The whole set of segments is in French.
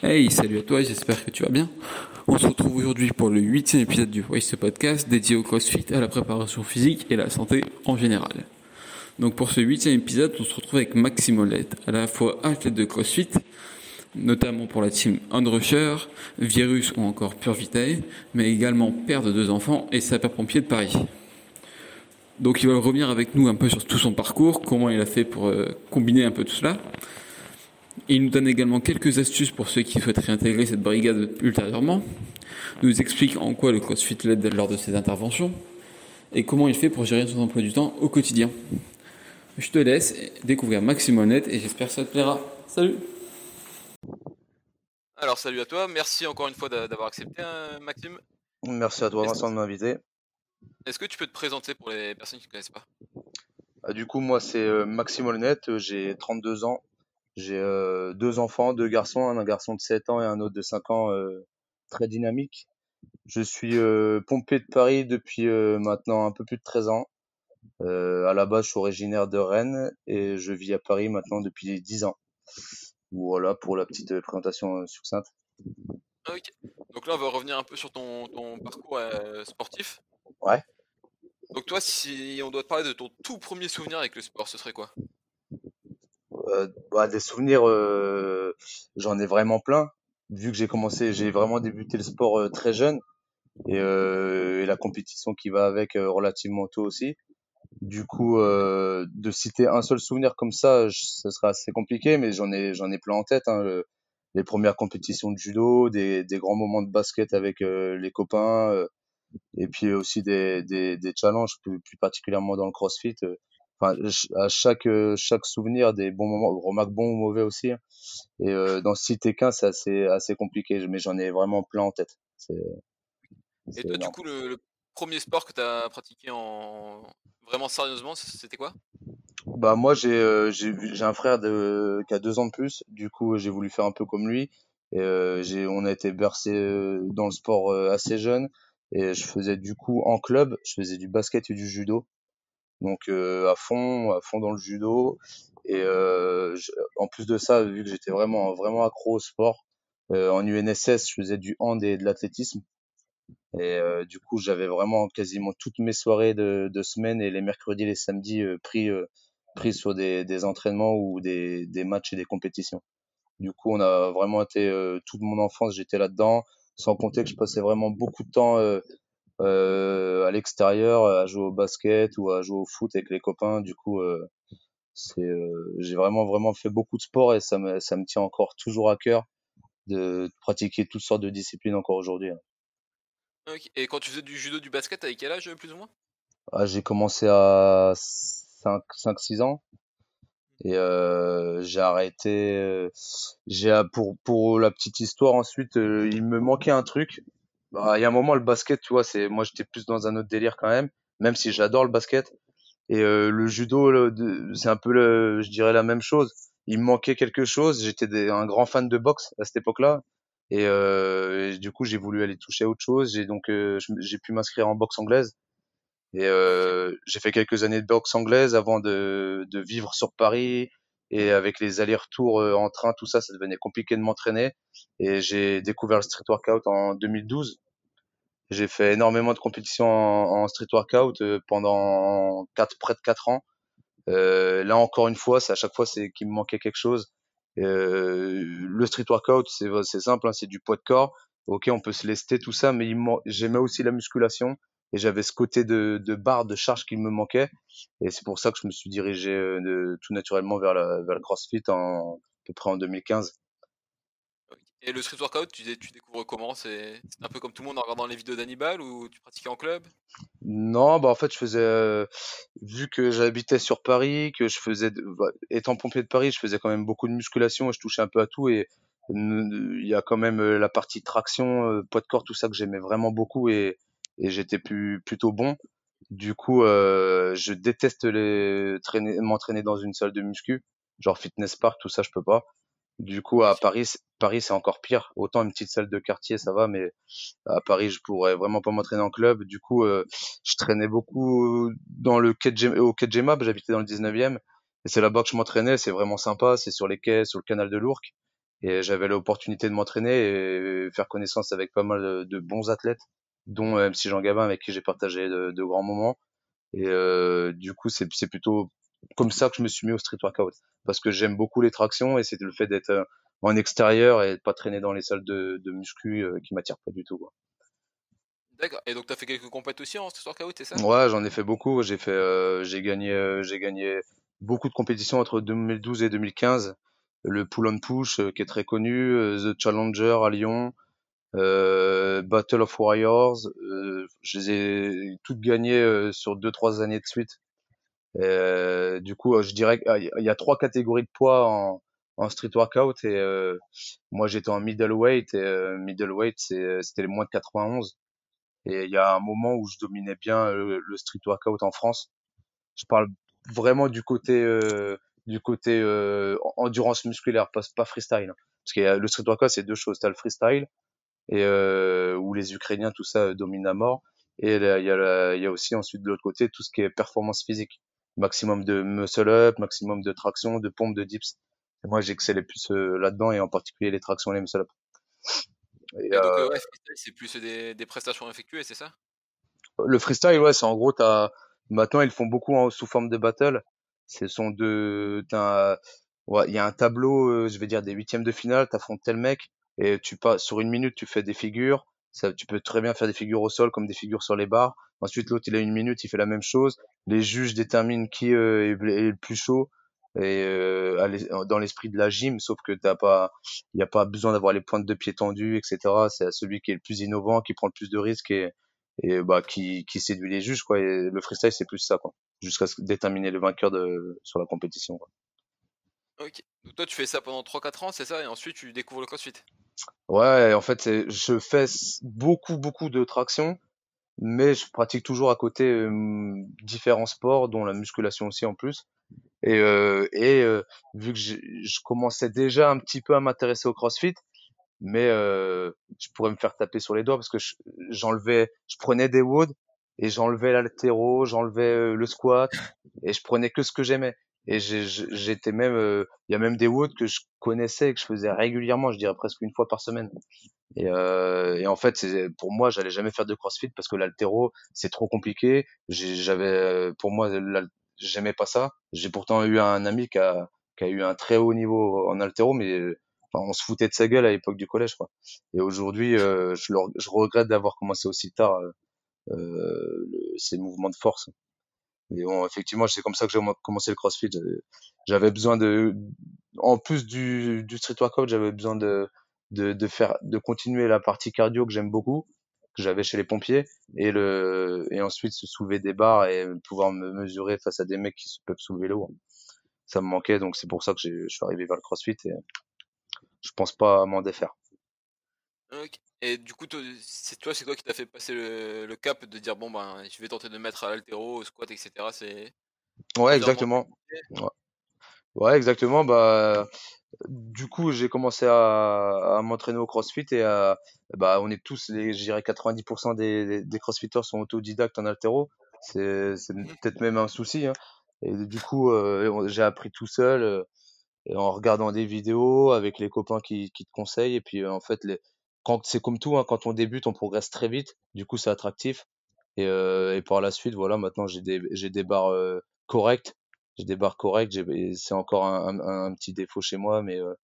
Hey, salut à toi, j'espère que tu vas bien. On se retrouve aujourd'hui pour le huitième épisode du Voice Podcast dédié au CrossFit, à la préparation physique et la santé en général. Donc pour ce huitième épisode, on se retrouve avec Maxime Olette, à la fois athlète de CrossFit, notamment pour la team Unrusher, Virus ou encore Pure Vitae, mais également père de deux enfants et sapeur-pompier de Paris. Donc il va revenir avec nous un peu sur tout son parcours, comment il a fait pour euh, combiner un peu tout cela. Il nous donne également quelques astuces pour ceux qui souhaitent réintégrer cette brigade ultérieurement. Il nous explique en quoi le CrossFit l'aide lors de ses interventions et comment il fait pour gérer son emploi du temps au quotidien. Je te laisse découvrir Maxime Honnête et j'espère que ça te plaira. Salut Alors salut à toi, merci encore une fois d'avoir accepté hein, Maxime. Merci à toi Vincent de m'inviter. Est-ce que tu peux te présenter pour les personnes qui ne connaissent pas? Ah, Du coup moi c'est euh, Maxime Honnête, j'ai 32 ans, j'ai euh, deux enfants, deux garçons, un garçon de 7 ans et un autre de 5 ans, euh, très dynamique. Je suis euh, pompier de Paris depuis maintenant un peu plus de 13 ans. à la base, je suis originaire de Rennes et je vis à Paris maintenant depuis 10 ans. Voilà pour la petite présentation succincte. Ok. Donc là, on va revenir un peu sur ton, ton parcours sportif. Ouais. Donc toi, si on doit te parler de ton tout premier souvenir avec le sport, ce serait quoi? Bah, des souvenirs, euh, j'en ai vraiment plein. Vu que j'ai commencé, j'ai vraiment débuté le sport euh, très jeune et, et, la compétition qui va avec relativement tôt aussi. Du coup, de citer un seul souvenir comme ça, ce sera assez compliqué, mais j'en ai j'en ai plein en tête. Hein, les premières compétitions de judo, des, des grands moments de basket avec les copains, et puis aussi des, des, des challenges plus particulièrement dans le CrossFit enfin à chaque euh, chaque souvenir des bons moments remarque bons ou mauvais aussi hein. et euh, dans citer qu'un c'est assez assez compliqué mais j'en ai vraiment plein en tête. Et toi du coup le, premier sport que tu as pratiqué en vraiment sérieusement c'était quoi? Bah moi j'ai euh, j'ai j'ai un frère de qui a deux ans de plus. Du coup j'ai voulu faire un peu comme lui. Et euh, j'ai on a été bercé dans le sport assez jeune. Et je faisais du coup en club je faisais du basket et du judo donc euh, à fond, à fond dans le judo. Et euh, en plus de ça, vu que j'étais vraiment vraiment accro au sport, euh, en UNSS, je faisais du hand et de l'athlétisme. Et du coup, j'avais vraiment quasiment toutes mes soirées de, de semaine et les mercredis les samedis pris pris sur des, des entraînements ou des, des matchs et des compétitions. Du coup, on a vraiment été toute mon enfance, j'étais là-dedans, sans compter que je passais vraiment beaucoup de temps euh, à l'extérieur à jouer au basket ou à jouer au foot avec les copains. Du coup, euh, c'est, euh, j'ai vraiment vraiment fait beaucoup de sport et ça me ça me tient encore toujours à cœur de pratiquer toutes sortes de disciplines encore aujourd'hui. Hein. Et quand tu faisais du judo, du basket, avec quel âge plus ou moins? Ah, J'ai commencé à 5-6 ans et euh, j'ai arrêté. J'ai pour pour la petite histoire ensuite, il me manquait un truc bah, il y a un moment, le basket, tu vois, c'est moi j'étais plus dans un autre délire quand même, même si j'adore le basket. Et euh, le judo, c'est un peu, le, je dirais, la même chose. Il me manquait quelque chose. J'étais un grand fan de boxe à cette époque-là. Et, euh, du coup, j'ai voulu aller toucher à autre chose. J'ai donc euh, j'ai pu m'inscrire en boxe anglaise. Et euh, j'ai fait quelques années de boxe anglaise avant de, de vivre sur Paris, et avec les allers-retours euh, en train, tout ça, ça devenait compliqué de m'entraîner. Et j'ai découvert le street workout en 2012. J'ai fait énormément de compétitions en, street workout euh, pendant quatre, près de 4 ans. Euh, là encore une fois, c'est à chaque fois c'est qu'il me manquait quelque chose. Euh, le street workout, c'est c'est simple, hein, c'est du poids de corps. Ok, on peut se lester tout ça, mais j'aimais aussi la musculation et j'avais ce côté de, de barre de charge qui me manquait. Et c'est pour ça que je me suis dirigé euh, tout naturellement vers, la, vers le CrossFit en à peu près en 2015. Et le street workout, tu, tu découvres comment? C'est un peu comme tout le monde en regardant les vidéos d'Hannibal ou tu pratiquais en club? Non, bah en fait, je faisais, euh, vu que j'habitais sur Paris, que je faisais, bah, étant pompier de Paris, je faisais quand même beaucoup de musculation et je touchais un peu à tout et il y a quand même euh, la partie traction, poids de corps, tout ça que j'aimais vraiment beaucoup et, et j'étais plus, plutôt bon. Du coup, euh, je déteste les traîner, m'entraîner dans une salle de muscu, genre fitness park, tout ça, je peux pas. Du coup, à Paris, Paris c'est encore pire. Autant une petite salle de quartier, ça va, mais à Paris, je pourrais vraiment pas m'entraîner en club. Du coup, euh, je traînais beaucoup dans le au quai J'habitais dans le 19e, et c'est là-bas que je m'entraînais. C'est vraiment sympa. C'est sur les quais, sur le canal de l'Ourcq. et j'avais l'opportunité de m'entraîner et faire connaissance avec pas mal de, bons athlètes, dont MC Jean Gabin avec qui j'ai partagé de, de, grands moments. Et euh, du coup, c'est plutôt comme ça que je me suis mis au street workout parce que j'aime beaucoup les tractions et c'est le fait d'être euh, en extérieur et de pas traîner dans les salles de, de muscu euh, qui m'attire pas du tout. Quoi. D'accord. Et donc tu as fait quelques compètes aussi en street workout, c'est ça? Ouais, j'en ai fait beaucoup. J'ai fait, euh, j'ai gagné, j'ai gagné beaucoup de compétitions entre 2012 et 2015. Le pull on push qui est très connu, The Challenger à Lyon, euh, Battle of Warriors, euh, je les ai toutes gagnées sur deux trois années de suite. Euh, du coup, je dirais qu'il y a trois catégories de poids en, en street workout et euh, moi j'étais en middleweight et euh, middleweight c'était les moins de 91 et il y a un moment où je dominais bien le, street workout en France. Je parle vraiment du côté du côté endurance musculaire, pas, pas freestyle. Parce que le street workout c'est deux choses, t'as le freestyle et où les Ukrainiens tout ça domine à mort et il y, y a aussi ensuite de l'autre côté tout ce qui est performance physique maximum de muscle up, maximum de traction, de pompe, de dips. Et moi, j'excellais plus euh, là-dedans et en particulier les tractions et les muscle up. Et, donc, euh, ouais, c'est plus des, des, prestations effectuées, c'est ça? Le freestyle, ouais, c'est en gros, as... maintenant, ils font beaucoup en, sous forme de battle. Ce sont de, ouais, il y a un tableau, euh, je vais dire des huitièmes de finale, t'affrontes tel mec et tu passes sur une minute, tu fais des figures. Ça, tu peux très bien faire des figures au sol comme des figures sur les barres. Ensuite, l'autre, il a une minute, il fait la même chose. Les juges déterminent qui euh, est, le plus chaud et euh, dans l'esprit de la gym, sauf que t'as pas, il n'y a pas besoin d'avoir les pointes de pied tendues, etc. C'est celui qui est le plus innovant, qui prend le plus de risques et, et bah qui, qui séduit les juges quoi. Et le freestyle c'est plus ça quoi, jusqu'à déterminer le vainqueur de sur la compétition. Quoi. Ok. Donc toi tu fais ça pendant 3-4 ans, c'est ça, et ensuite tu découvres le CrossFit. Ouais, en fait je fais beaucoup beaucoup de traction mais je pratique toujours à côté euh, différents sports, dont la musculation aussi en plus. Et, euh, et euh, vu que je, commençais déjà un petit peu à m'intéresser au CrossFit, mais je pourrais me faire taper sur les doigts parce que j'enlevais, je, prenais des woods et j'enlevais l'altéro, j'enlevais le squat et je prenais que ce que j'aimais. Et j'étais même, il y a même des woods que je connaissais et que je faisais régulièrement, je dirais presque une fois par semaine. Et, euh, et en fait, pour moi, j'allais jamais faire de CrossFit parce que l'altéro, c'est trop compliqué. J'avais, pour moi, j'aimais pas ça. J'ai pourtant eu un ami qui a, qui a eu un très haut niveau en altéro, mais on se foutait de sa gueule à l'époque du collège, quoi. Et aujourd'hui, euh, je, je, regrette d'avoir commencé aussi tard euh, euh ces mouvements de force. Mais bon, effectivement, c'est comme ça que j'ai commencé le CrossFit. J'avais besoin de, en plus du, du street workout, j'avais besoin de de, de faire de continuer la partie cardio que j'aime beaucoup que j'avais chez les pompiers. Et le et ensuite se soulever des barres et pouvoir me mesurer face à des mecs qui peuvent soulever lourd ça me manquait donc c'est pour ça que je suis arrivé vers le CrossFit et je pense pas m'en défaire et du coup c'est toi c'est quoi qui t'a fait passer le, le, cap de dire bon ben je vais tenter de mettre à l'altéro au squat etc c'est ouais exactement ouais. ouais exactement bah du coup, j'ai commencé à, à m'entraîner au CrossFit et à, bah, on est tous, les, je dirais 90% des, des, CrossFitters sont autodidactes en altéro. C'est, c'est mmh. peut-être même un souci. Hein. Et du coup, euh, j'ai appris tout seul euh, en regardant des vidéos avec les copains qui, qui te conseillent. Et puis, en fait, les, c'est comme tout, hein, quand on débute, on progresse très vite. Du coup, c'est attractif. Et, euh, et par la suite, voilà, maintenant j'ai des, j'ai des barres euh, correctes j'ai des barres correctes. C'est encore un, un, petit défaut chez moi, mais euh,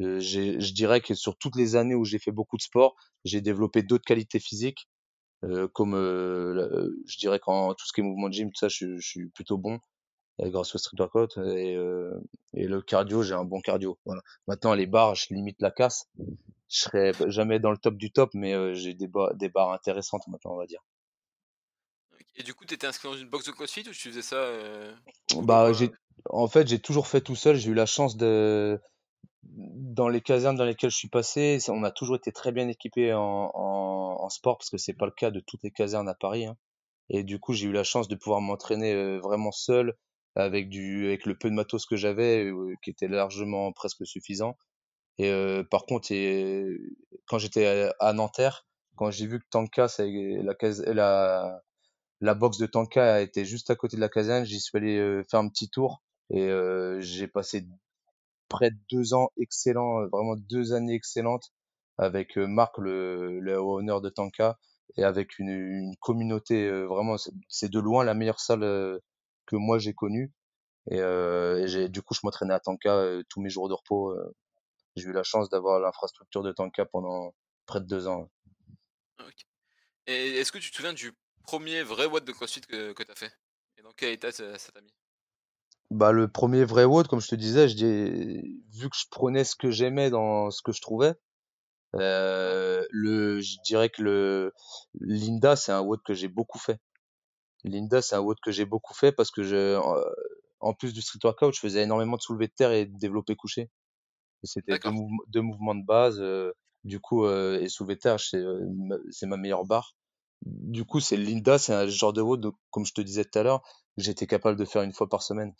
euh je dirais que sur toutes les années où j'ai fait beaucoup de sport, j'ai développé d'autres qualités physiques, euh, comme euh, je dirais qu'en tout ce qui est mouvement de gym, tout ça, je, je suis plutôt bon grâce au street workout et, et le cardio, j'ai un bon cardio. Voilà. Maintenant, les barres, je limite la casse. Je serai jamais dans le top du top, mais j'ai des, des barres intéressantes maintenant, on va dire. Et du coup, tu étais inscrit dans une box de CrossFit ou tu faisais ça euh, Bah, j'ai, en fait, j'ai toujours fait tout seul. J'ai eu la chance de, dans les casernes dans lesquelles je suis passé, on a toujours été très bien équipés en, en, sport parce que c'est pas le cas de toutes les casernes à Paris. Hein. Et du coup, j'ai eu la chance de pouvoir m'entraîner euh, vraiment seul avec du, avec le peu de matos que j'avais, euh, qui était largement presque suffisant. Et par contre, et, quand j'étais à, Nanterre, quand j'ai vu que Tanka, la, la, la box de Tanka était juste à côté de la caserne. J'y suis allé euh, faire un petit tour et euh, j'ai passé près de deux ans excellents, vraiment deux années excellentes avec Marc, le, le honneur de Tanka, et avec une, une communauté vraiment, c'est de loin la meilleure salle que moi j'ai connue. Et, et j'ai, du coup, je m'entraînais à Tanka tous mes jours de repos. J'ai eu la chance d'avoir l'infrastructure de Tanka pendant près de deux ans. Et est-ce que tu te souviens du premier vrai WOD de CrossFit que, que tu as fait? Et dans quel état ça t'a mis? Bah, le premier vrai WOD, comme je te disais, je dis, vu que je prenais ce que j'aimais dans ce que je trouvais, euh, le, je dirais que le Linda, c'est un WOD que j'ai beaucoup fait. Linda, c'est un WOD que j'ai beaucoup fait parce que je, en plus du street workout, je faisais énormément de soulevé de terre et de développé couché. C'était deux, deux, mouvements de base. Euh, du coup, euh, et de terre, c'est ma meilleure barre. Du coup, c'est Linda, c'est un genre de WOD, comme je te disais tout à l'heure, j'étais capable de faire une fois par semaine.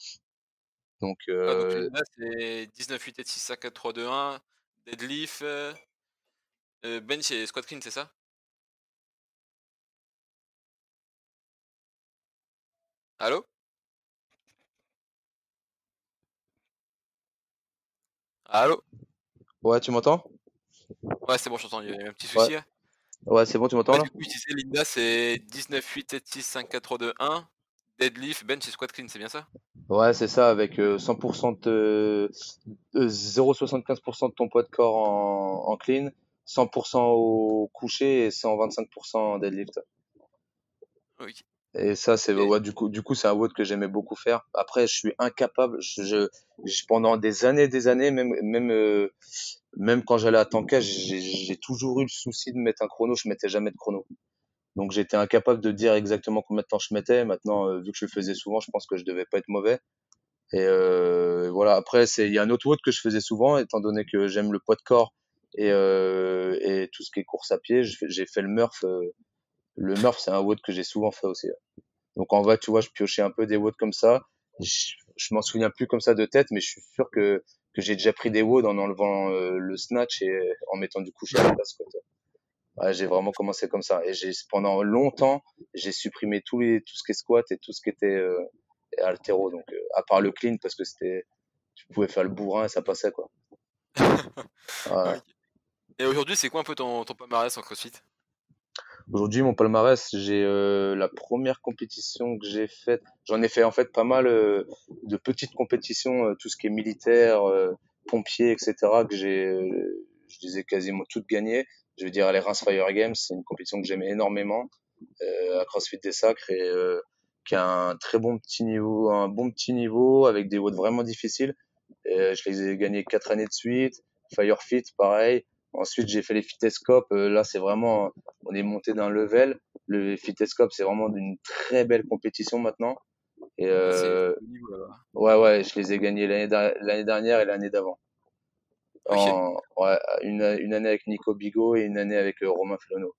Donc, ah, donc euh, Linda, c'est 19, 8 et 6, 5, 4, 3, 2, 1, deadlift, euh, bench et squat clean, c'est ça? Allô? Allô? Ouais, tu m'entends? Ouais, c'est bon, je t'entends, il y a un petit souci là. Ouais, c'est bon, tu m'entends là? Du coup, je disais Linda, c'est 19, 8, 7, 6, 5, 4, 3, 2, 1. Deadlift, bench et squat clean, c'est bien ça? Ouais, c'est ça, avec 100% de 0,75% de ton poids de corps en, en clean, 100% au coucher et 125% en deadlift. Oui. Et ça, c'est ouais, du coup, du coup, c'est un WOD que j'aimais beaucoup faire. Après, je suis incapable. Je, je pendant des années, des années, même, même, euh, même quand j'allais à Tanka, j'ai toujours eu le souci de mettre un chrono. Je mettais jamais de chrono. Donc j'étais incapable de dire exactement combien de temps je mettais. Maintenant, euh, vu que je le faisais souvent, je pense que je devais pas être mauvais. Et euh, voilà. Après, c'est il y a un autre WOD que je faisais souvent, étant donné que j'aime le poids de corps et, euh, et tout ce qui est course à pied. J'ai fait le Murph. Le Murph, c'est un WOD que j'ai souvent fait aussi. Donc en vrai, tu vois, je piochais un peu des WOD comme ça. Je, je m'en souviens plus comme ça de tête, mais je suis sûr que, que j'ai déjà pris des WOD en enlevant euh, le snatch et en mettant du coucher à la place. Ouais, j'ai vraiment commencé comme ça. Et j'ai pendant longtemps, j'ai supprimé tous les, tout ce qui est squat et tout ce qui était euh, altéro. Donc euh, à part le clean, parce que c'était, tu pouvais faire le bourrin et ça passait quoi. ouais. Et aujourd'hui, c'est quoi un peu ton, ton palmarès en CrossFit? Aujourd'hui, mon palmarès, j'ai euh, la première compétition que j'ai faite. J'en ai fait en fait pas mal euh, de petites compétitions, euh, tout ce qui est militaire, pompier, etc. Que j'ai, je les ai quasiment toutes gagnées. Je veux dire les Reims Fire Games, c'est une compétition que j'aimais énormément à CrossFit des Sacres et qui a un très bon petit niveau, un bon petit niveau avec des votes vraiment difficiles. Et je les ai gagnés quatre années de suite. Firefit, pareil. Ensuite, j'ai fait les Fitescopes. Euh, là, c'est vraiment, on est monté d'un level. Le Fitescope, c'est vraiment une très belle compétition maintenant. Et euh, ouais, ouais, je les ai gagnés l'année dernière et l'année d'avant. Ouais, une, une, année avec Nico Bigot et une année avec euh, Romain Flono.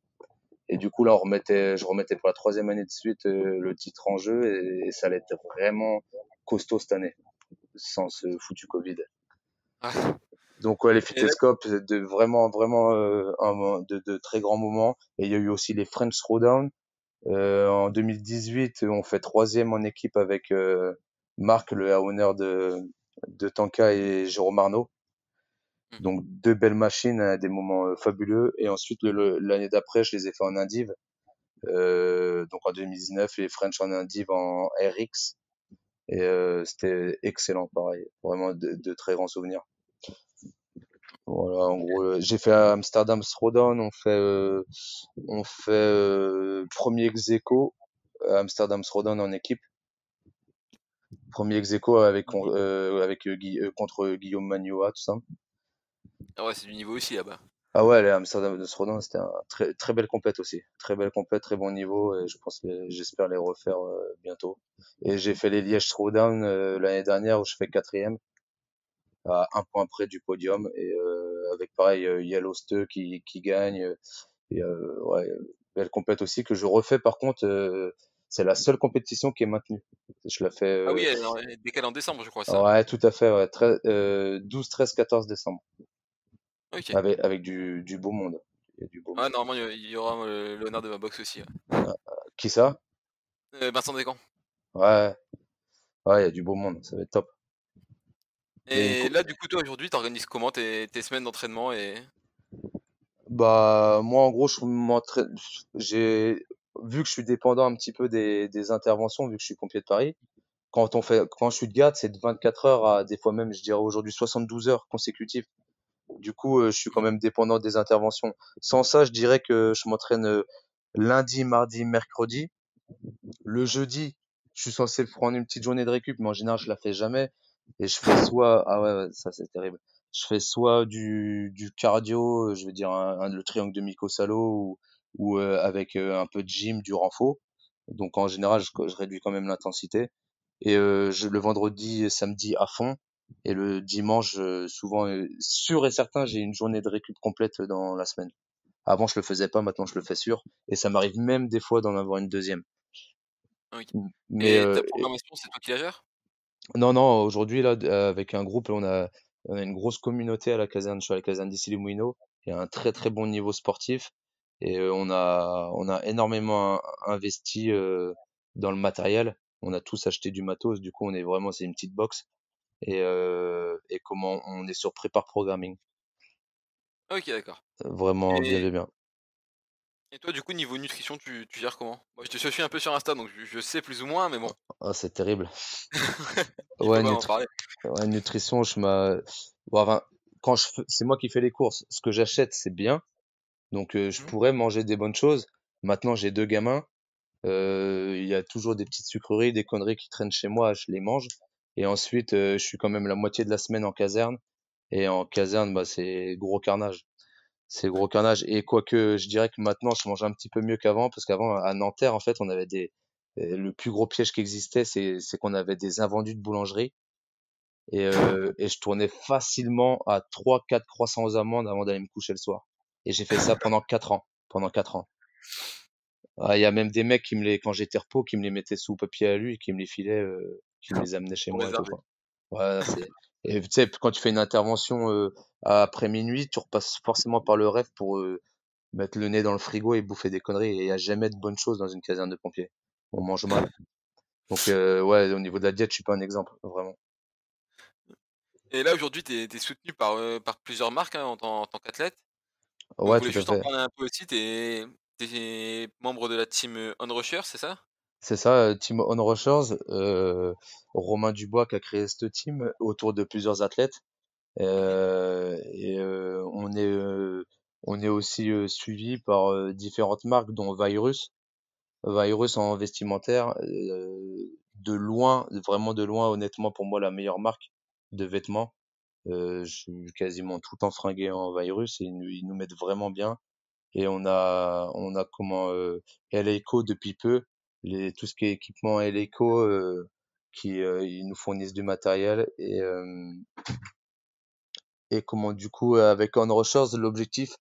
Et du coup, là, on remettait, je remettais pour la troisième année de suite euh, le titre en jeu et, ça allait être vraiment costaud cette année, sans ce foutu Covid. Donc ouais, les Fitescopes, de vraiment vraiment euh, un, de, de, très grands moments. Et il y a eu aussi les French Throwdown. Euh, en 2018, on fait troisième en équipe avec euh, Marc, le honneur de, de Tanka et Jérôme Arnaud. Mmh. Donc deux belles machines, hein, des moments euh, fabuleux. Et ensuite l'année d'après, je les ai fait en Indive. Euh, donc en 2019, les French en Indive en RX. Et euh, c'était excellent, pareil. Vraiment de, de très grands souvenirs. Voilà, en gros, euh, j'ai fait Amsterdam Throwdown, on fait, euh, on fait euh, premier ex à Amsterdam Throwdown en équipe. Premier ex avec, avec contre Guillaume Magnoa, tout ça. Ah ouais, c'est du niveau aussi là-bas. Ah ouais, Amsterdam Throwdown, c'était un très, très belle compète aussi. Très belle compète, très bon niveau, et je pense, j'espère les refaire bientôt. Et j'ai fait les Liège Throwdown l'année dernière où je fais quatrième à un point près du podium et euh, avec pareil euh, Yellowste qui, qui gagne et euh, ouais belle compète aussi que je refais par contre c'est la seule compétition qui est maintenue. Je la fais. Ah oui, elle est décalée en décembre, je crois. Ça? Ouais, tout à fait. Ouais. euh, 12, 13, 14 décembre. Okay. Avec, avec du, du, beau monde. Il y a du beau ah, normalement, il y aura l'honneur de ma boxe aussi. Ouais. Ah, qui ça? Euh, Vincent Descamps. Ouais. Ouais, il y a du beau monde. Ça va être top. Et là, du coup, toi, aujourd'hui, t'organises comment tes, tes semaines d'entraînement et... Bah, moi, en gros, je m'entraîne, j'ai, vu que je suis dépendant un petit peu des, des interventions, vu que je suis pompier de Paris, quand on fait, quand je suis de garde, c'est de 24 heures à des fois même, je dirais aujourd'hui 72 heures consécutives. Du coup, euh, je suis quand même dépendant des interventions. Sans ça, je dirais que je m'entraîne euh, lundi, mardi, mercredi. Le jeudi, je suis censé prendre une petite journée de récup, mais en général, je la fais jamais. Et je fais soit, ah ouais, ouais, ça c'est terrible. Je fais soit du, du cardio, euh, je veux dire un, un- le triangle de Mikosalo ou, ou euh, avec euh, un peu de gym, du renfort. Donc en général, je, je réduis quand même l'intensité. Et euh, je, le vendredi, et samedi à fond. Et le dimanche, euh, souvent, euh, sûr et certain, j'ai une journée de récup complète dans la semaine. Avant, je le faisais pas, maintenant je le fais sûr. Et ça m'arrive même des fois d'en avoir une deuxième. Ok. M- Mais Et euh, ta programmation, c'est toi qui la gères? Non, non, aujourd'hui, là, d- euh, avec un groupe, on a, on a une grosse communauté à la caserne. Je suis à la caserne d'Issy les Moulineaux. Il y a un très, très bon niveau sportif. Et euh, on a, on a énormément in- investi euh, dans le matériel. On a tous acheté du matos. Du coup, on est vraiment, c'est une petite box. Et, euh, et comment on est sur Prépare Programming. Ok, d'accord. Vraiment bien, Et, bien, bien. Et toi, du coup, niveau nutrition, tu, tu gères comment? Moi, je te suis un peu sur Insta, donc je, je sais plus ou moins, mais bon, Ah, c'est terrible. Ouais, nutri- ouais, nutrition, je m'a, bon, enfin, quand je, c'est moi qui fais les courses. Ce que j'achète, c'est bien. Donc, euh, je Mhm. pourrais manger des bonnes choses. Maintenant, j'ai deux gamins. Euh, il y a toujours des petites sucreries, des conneries qui traînent chez moi, je les mange. Et ensuite, euh, je suis quand même la moitié de la semaine en caserne. Et en caserne, bah, c'est gros carnage. C'est gros carnage. Et quoique, je dirais que maintenant, je mange un petit peu mieux qu'avant, parce qu'avant, à Nanterre, en fait, on avait des, euh, le plus gros piège qui existait, c'est, c'est qu'on avait des invendus de boulangerie. Et, euh, et je tournais facilement à trois, quatre croissants aux amandes avant d'aller me coucher le soir. Et j'ai fait ça pendant quatre ans. Pendant quatre ans. Ah, il y a même des mecs qui me les, quand j'étais repos, qui me les mettaient sous papier à lui et qui me les filaient, euh, qui me les amenaient chez moi. Ouais, et tu sais, quand tu fais une intervention, euh, après minuit, tu repasses forcément par le rêve pour, euh, mettre le nez dans le frigo et bouffer des conneries. Et il y a jamais de bonnes choses dans une caserne de pompiers. On mange mal. Donc, euh, ouais, au niveau de la diète, je suis pas un exemple, vraiment. Et là, aujourd'hui, t'es, t'es soutenu par, par plusieurs marques hein, en, tant en tant qu'athlète? Ouais, tout à juste en parler un peu aussi. T'es, t'es membre de la team euh, On Rusher, c'est ça? C'est ça, Team On Rushers, euh, Romain Dubois qui a créé cette team autour de plusieurs athlètes. Euh, et euh, on est euh, on est aussi euh, suivi par euh, différentes marques dont Virus, Virus en vestimentaire, de loin, vraiment de loin, honnêtement pour moi la meilleure marque de vêtements. Je suis quasiment tout temps fringué en Virus et ils ils nous mettent vraiment bien. Et on a on a comment euh, LAECO depuis peu, les tout ce qui est équipement LAECO euh, qui euh, ils nous fournissent du matériel et et comment du coup avec On Rushers l'objectif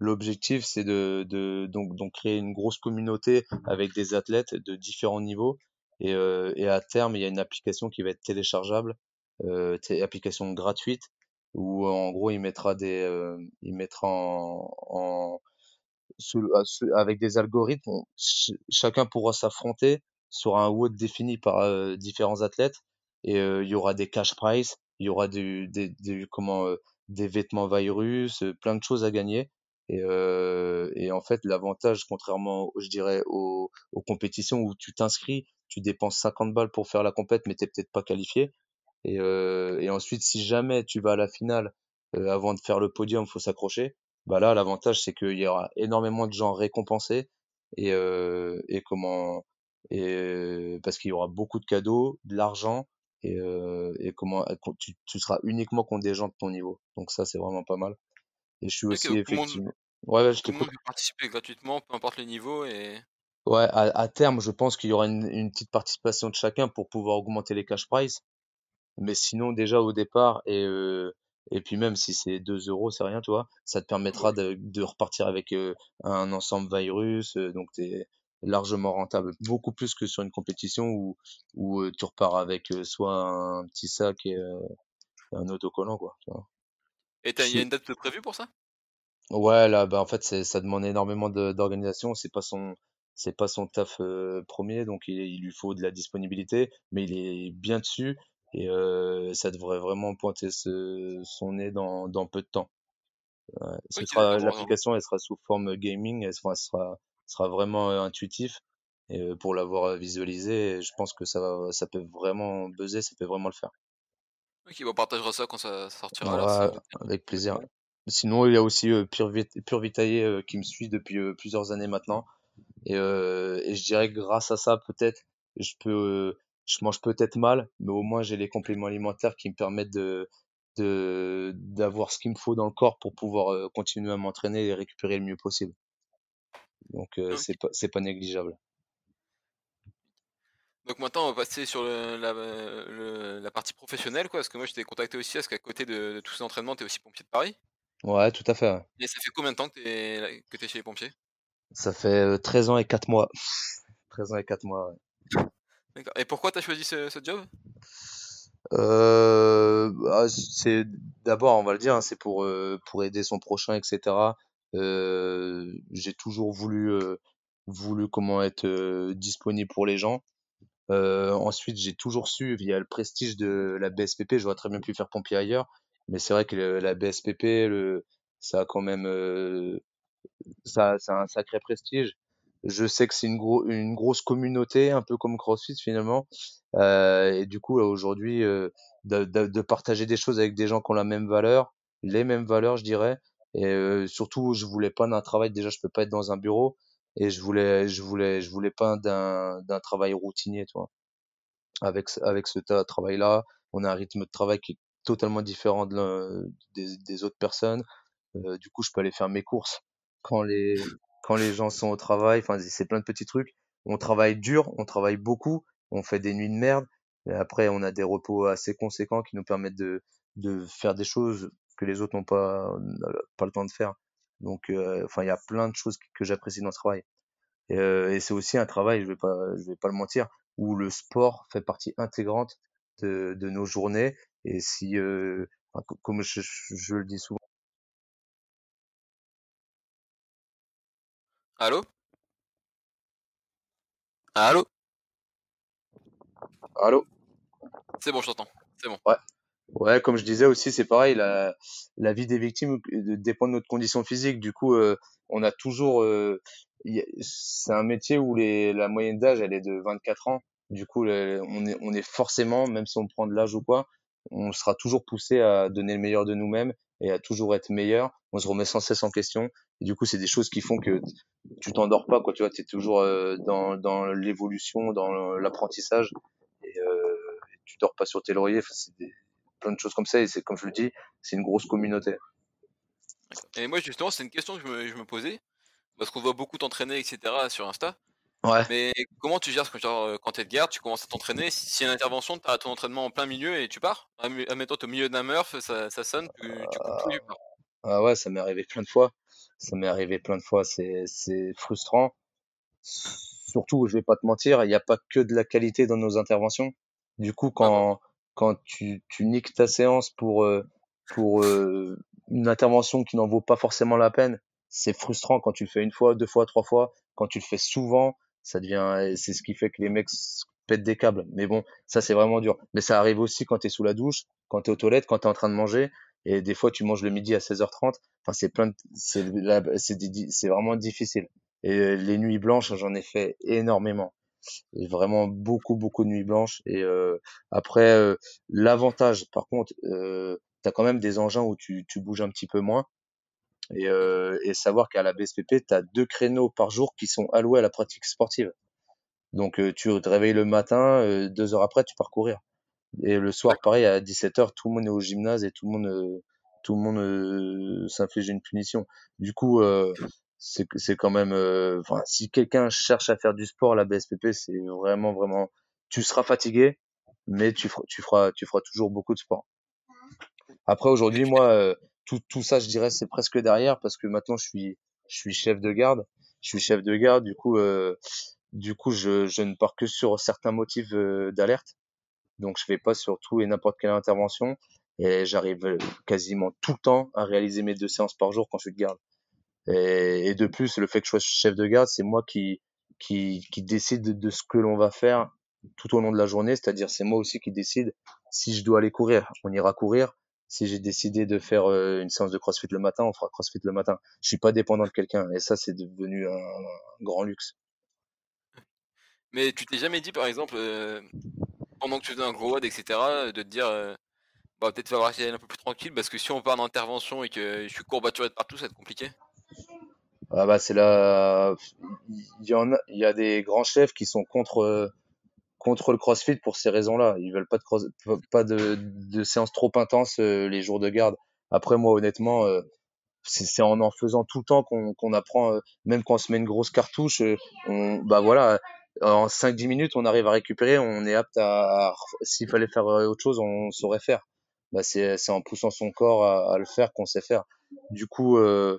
L'objectif, c'est de, de donc, donc créer une grosse communauté avec des athlètes de différents niveaux. Et, euh, et à terme, il y a une application qui va être téléchargeable, euh, application gratuite, où en gros, il mettra des, euh, il mettra en, en, avec des algorithmes, chacun pourra s'affronter sur un WOD défini par euh, différents athlètes et euh, il y aura des cash prizes, il y aura du, des, des, comment, euh, des vêtements virus, plein de choses à gagner. Et, et en fait, l'avantage, contrairement, je dirais, aux, aux compétitions où tu t'inscris, tu dépenses 50 balles pour faire la compète, mais t'es peut-être pas qualifié. Et, et ensuite, si jamais tu vas à la finale, avant de faire le podium, faut s'accrocher. Bah là, l'avantage, c'est qu'il y aura énormément de gens récompensés et, euh, et comment et parce qu'il y aura beaucoup de cadeaux, de l'argent et, euh, et comment tu, tu seras uniquement contre des gens de ton niveau. Donc ça, c'est vraiment pas mal. Et je suis aussi donc monde, effectivement. Ouais, ouais, je tout le monde peut participer gratuitement, peu importe le niveau. Et... Ouais, à, à terme, je pense qu'il y aura une, une petite participation de chacun pour pouvoir augmenter les cash prizes. Mais sinon, déjà au départ, et, euh, et puis même si c'est 2 euros, c'est rien, tu vois, ça te permettra de, de repartir avec euh, un ensemble virus, euh, donc t'es largement rentable, beaucoup plus que sur une compétition où, où euh, tu repars avec euh, soit un petit sac et, euh, un autocollant, quoi, tu vois. Et il y a une date de prévue pour ça? Ouais, là, bah, en fait, ça demande énormément d'organisation. C'est pas son, c'est pas son taf euh, premier, donc il, il lui faut de la disponibilité, mais il est bien dessus. Et euh, ça devrait vraiment pointer ce, son nez dans, dans peu de temps. Ouais. Ce Ok, sera l'application, elle sera sous forme gaming, elle sera, sera, sera vraiment intuitif. Et pour l'avoir visualisé, je pense que ça va, ça peut vraiment buzzer, ça peut vraiment le faire. Ok, on partagera ça quand ça, sortira alors. Ça... avec plaisir. Sinon, il y a aussi euh, Pure, Vit- Pure Vitae euh, qui me suit depuis euh, plusieurs années maintenant. Et, euh, et je dirais que grâce à ça, peut-être, je peux, euh, je mange peut-être mal, mais au moins j'ai les compléments alimentaires qui me permettent de, d'avoir ce qu'il me faut dans le corps pour pouvoir euh, continuer à m'entraîner et récupérer le mieux possible. Donc euh, c'est pas, c'est pas négligeable. Donc maintenant, on va passer sur le- la, le- la partie professionnelle, quoi. Parce que moi, je t'ai contacté aussi parce qu'à côté de, de tous ces entraînements, t'es aussi pompier de Paris. Ouais, tout à fait. ouais. Et ça fait combien de temps que que t'es chez les pompiers? Ça fait euh, 13 ans et 4 mois. 13 ans et 4 mois, ouais. Et pourquoi t'as choisi ce, job? Euh, ah, c'est d'abord, on va le dire, hein, c'est pour euh, pour aider son prochain, etc. Euh, j'ai toujours voulu voulu comment être disponible pour les gens. Ensuite, j'ai toujours su via le prestige de la BSPP, j'aurais très bien pu faire pompier ailleurs, mais c'est vrai que la BSPP, ça a quand même ça, un sacré prestige. Je sais que c'est une, gros, une grosse communauté, un peu comme CrossFit finalement. Euh, et du coup, aujourd'hui, euh, de, de, de partager des choses avec des gens qui ont la même valeur, les mêmes valeurs, je dirais. Et euh, surtout, je voulais pas d'un travail. Déjà, je peux pas être dans un bureau. Et je voulais, je voulais, je voulais pas d'un travail routinier, toi. Avec avec ce ta- travail-là, on a un rythme de travail qui est totalement différent de des, des autres personnes. Euh, du coup, je peux aller faire mes courses quand les, quand les gens sont au travail. Enfin, c'est plein de petits trucs. On travaille dur, on travaille beaucoup, on fait des nuits de merde. Et après, on a des repos assez conséquents qui nous permettent de, de faire des choses que les autres n'ont pas, pas le temps de faire. Donc, euh, enfin, il y a plein de choses que, j'apprécie dans le travail. Et, euh, et c'est aussi un travail, je vais pas, je vais pas le mentir, où le sport fait partie intégrante de, de nos journées. Et si, euh, comme je le dis souvent, Allô? Allô? Allô? C'est bon, je t'entends. C'est bon. Ouais. Ouais, comme je disais aussi, c'est pareil, la, la vie des victimes euh, dépend de notre condition physique. Du coup, euh, on a toujours, euh, c'est un métier où les, la moyenne d'âge, elle est de 24 ans. Du coup, le- on est, on est forcément, même si on prend de l'âge ou quoi, on sera toujours poussé à donner le meilleur de nous-mêmes et à toujours être meilleur. On se remet sans cesse en question. Et du coup, c'est des choses qui font que tu t'endors pas, quoi. Tu vois, tu es toujours euh, dans, dans l'évolution, dans l'apprentissage et euh, tu dors pas sur tes lauriers. Enfin, c'est des- plein de choses comme ça et c'est comme je le dis, c'est une grosse communauté. Et moi, justement, c'est une question que je me, je me posais. Parce qu'on voit beaucoup t'entraîner, etc. sur Insta. Ouais. Mais comment tu gères genre, euh, quand t'es de garde, tu commences à t'entraîner, si- s'il y a une intervention, t'as ton entraînement en plein milieu et tu pars Adm- Admettons, t'es au milieu d'un murph, ça, ça sonne, tu, tu coupes tout et tu pars. Ah ouais, ça m'est arrivé plein de fois. Ça m'est arrivé plein de fois. C'est, c'est frustrant. Surtout, je vais pas te mentir, il n'y a pas que de la qualité dans nos interventions. Du coup, Ah quand, quand tu, tu niques ta séance pour, euh, pour euh, une intervention qui n'en vaut pas forcément la peine, c'est frustrant quand tu le fais une fois, deux fois, trois fois. Quand tu le fais souvent, ça devient, c'est ce qui fait que les mecs pètent des câbles. Mais bon, ça c'est vraiment dur. Mais ça arrive aussi quand tu es sous la douche, quand tu es aux toilettes, quand tu es en train de manger. Et des fois, tu manges le midi à 16h30. Enfin, c'est plein c'est, c'est, vraiment difficile. Et euh, les nuits blanches, j'en ai fait énormément. Et vraiment beaucoup, beaucoup de nuits blanches. Et euh, après, euh, l'avantage, par contre, euh, tu as quand même des engins où tu, tu bouges un petit peu moins. Et, et savoir qu'à la BSPP, tu as deux créneaux par jour qui sont alloués à la pratique sportive. Donc tu te réveilles le matin, deux heures après, tu pars courir. Et le soir, pareil, à 17h, tout le monde est au gymnase et tout le monde, euh, tout le monde euh, s'inflige une punition. Du coup, euh, c'est c'est quand même, euh, enfin, si quelqu'un cherche à faire du sport, la BSPP, c'est vraiment, vraiment, tu seras fatigué, mais tu feras, tu feras, tu feras toujours beaucoup de sport. Après, aujourd'hui, moi, euh, tout, tout ça, je dirais, c'est presque derrière parce que maintenant, je suis, je suis chef de garde. Je suis chef de garde, du coup, euh, du coup, je, je ne pars que sur certains motifs d'alerte. Donc, je vais pas sur tout et n'importe quelle intervention. Et j'arrive euh, quasiment tout le temps à réaliser mes deux séances par jour quand je suis de garde. Et, de plus, le fait que je sois chef de garde, c'est moi qui, qui, qui décide de, de ce que l'on va faire tout au long de la journée, c'est-à-dire c'est moi aussi qui décide si je dois aller courir, on ira courir. Si j'ai décidé de faire euh, une séance de CrossFit le matin, on fera CrossFit le matin. Je suis pas dépendant de quelqu'un et ça c'est devenu un, un, grand luxe. Mais tu t'es jamais dit par exemple euh, pendant que tu faisais un gros WOD etc de te dire euh, bah peut-être falloir aller un peu plus tranquille parce que si on part en intervention et que je suis courbaturé de partout ça va être compliqué. Ah bah c'est là il y a il y a des grands chefs qui sont contre contre le CrossFit pour ces raisons-là. Ils veulent pas de pas de, de séances trop intenses euh, les jours de garde. Après moi honnêtement euh, c'est en en faisant tout le temps qu'on qu'on apprend euh, même quand on se met une grosse cartouche on bah voilà en 5-10 minutes on arrive à récupérer on est apte à, s'il fallait faire autre chose on saurait faire bah c'est c'est en poussant son corps à, à le faire qu'on sait faire du coup euh,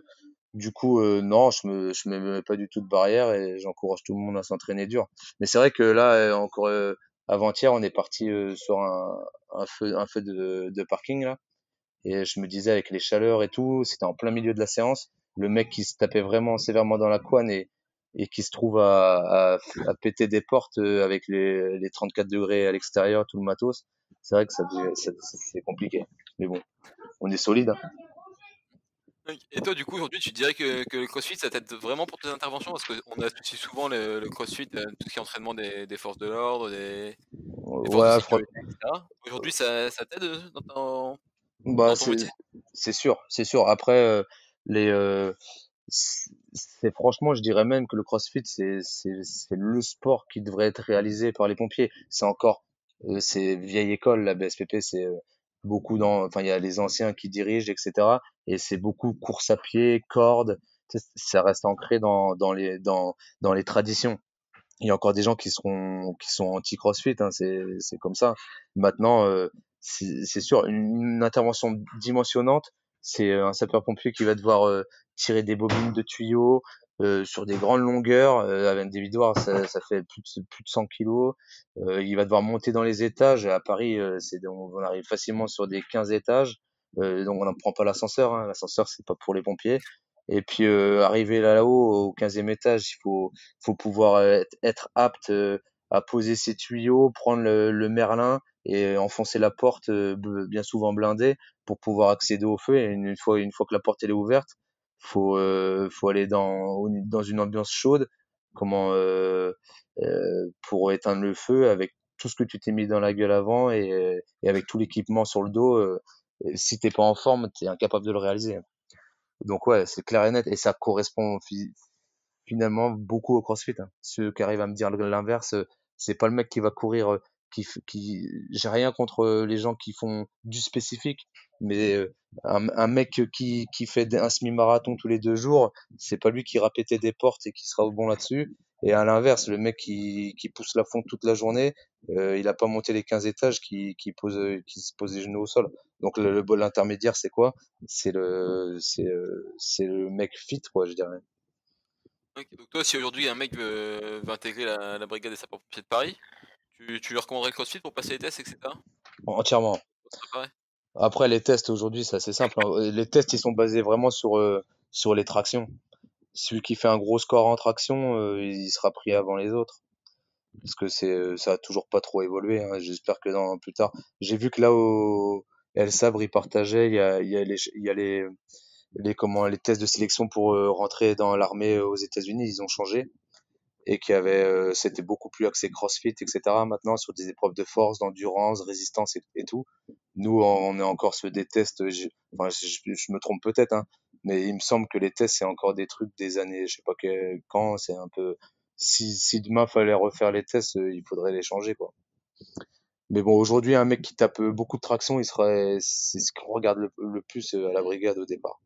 du coup, euh, non, je me, je me mets pas du tout de barrière et j'encourage tout le monde à s'entraîner dur. Mais c'est vrai que là, euh, encore euh, avant-hier, on est parti sur un, un feu, un feu de, de parking là. Et je me disais avec les chaleurs et tout, c'était en plein milieu de la séance, le mec qui se tapait vraiment sévèrement dans la couenne et, et qui se trouve à, à, à péter des portes avec les, les 34 degrés à l'extérieur, tout le matos. C'est vrai que ça, c'est compliqué. Mais bon, on est solide. Hein. Et toi, du coup, aujourd'hui, tu dirais que, que, le crossfit, ça t'aide vraiment pour tes interventions? Parce qu'on associe souvent le, le, crossfit à tout ce qui est entraînement des, des forces de l'ordre, des, des forces de sécurité, etc. Aujourd'hui, ça, ça t'aide dans ton, bah, dans ton métier? C'est sûr, c'est sûr. Après, euh, les, euh, c'est franchement, je dirais même que le crossfit, c'est le sport qui devrait être réalisé par les pompiers. C'est encore, euh, c'est vieille école, la BSPP, c'est beaucoup dans, enfin il y a les anciens qui dirigent, etc. Et c'est beaucoup course à pied, corde. Ça reste ancré dans, dans les dans dans les traditions. Il y a encore des gens qui seront qui sont anti CrossFit, hein, c'est c'est comme ça. Maintenant, euh, c'est sûr, une, une, intervention dimensionnante, c'est un sapeur-pompier qui va devoir euh, tirer des bobines de tuyaux, euh, sur des grandes longueurs euh, avec des vidoirs ça, ça, fait plus de, plus de 100 kilos. Euh, il va devoir monter dans les étages. À Paris c'est on arrive facilement sur des 15 étages. Donc on n'en prend pas l'ascenseur hein. l'ascenseur c'est pas pour les pompiers. Et puis arriver là-haut au 15e étage il faut faut pouvoir être, être apte à poser ses tuyaux prendre le, le merlin et enfoncer la porte bien souvent blindée pour pouvoir accéder au feu. Et une fois une fois que la porte elle est ouverte faut euh, faut aller dans dans une ambiance chaude comment euh, euh, pour éteindre le feu avec tout ce que tu t'es mis dans la gueule avant et, et avec tout l'équipement sur le dos euh, si t'es pas en forme t'es incapable de le réaliser donc ouais c'est clair et net et ça correspond finalement beaucoup au CrossFit hein. ceux qui arrivent à me dire l'inverse c'est pas le mec qui va courir qui, qui j'ai rien contre les gens qui font du spécifique mais euh, un, un, mec qui, qui fait un semi-marathon tous les deux jours, c'est pas lui qui ira péter des portes et qui sera au bon là-dessus. Et à l'inverse, le mec qui, qui pousse la fonte toute la journée, euh, il a pas monté les 15 étages, qui, qui pose, qui se pose les genoux au sol. Donc le, bol intermédiaire, c'est quoi? C'est le, c'est, c'est le mec fit, quoi, je dirais. Okay, donc toi, si aujourd'hui un mec veut, veut intégrer la, la brigade des sapeurs-pompiers de Paris, tu, tu lui recommanderais le CrossFit pour passer les tests, etc? Entièrement. Après, les tests aujourd'hui, c'est assez simple. Hein. Les tests, ils sont basés vraiment sur, euh, sur les tractions. Celui qui fait un gros score en traction, euh, il sera pris avant les autres. Parce que c'est, euh, ça a toujours pas trop évolué. Hein. J'espère que dans plus tard. J'ai vu que là au El Sabre, il partageait, il y a, il y a les, il y a les, les comment, les tests de sélection pour euh, rentrer dans l'armée aux États-Unis, ils ont changé et qui avait euh, c'était beaucoup plus axé CrossFit etc maintenant sur des épreuves de force d'endurance résistance et, et, tout nous on est encore sur des tests je, enfin je, je me trompe peut-être hein, mais il me semble que les tests c'est encore des trucs des années je sais pas que, quand c'est un peu si, si demain fallait refaire les tests euh, il faudrait les changer quoi mais bon aujourd'hui un mec qui tape beaucoup de traction il serait c'est ce qu'on regarde le, le, plus euh, à la brigade au départ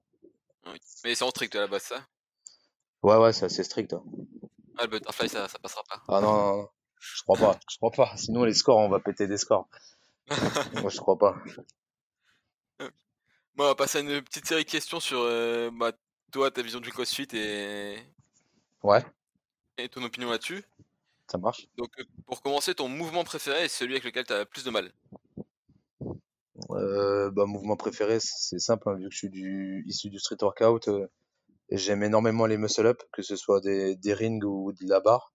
oui. mais c'est en strict à la base ça? Ouais ouais c'est assez strict hein. Le butterfly, ça, ça passera pas. Ah non, non, non, je crois pas, je crois pas. Sinon, les scores, on va péter des scores. Moi, je crois pas. Bon, on va passer à une petite série de questions sur euh, bah, toi, ta vision du CrossFit et. Ouais. Et ton opinion là-dessus. Ça marche. Donc, euh, pour commencer, ton mouvement préféré est celui avec lequel tu as plus de mal euh, bah, Mouvement préféré, c'est simple, hein, vu que je suis du, issu du street workout. Euh, J'aime énormément les muscle-up, que ce soit des, des rings ou de la barre.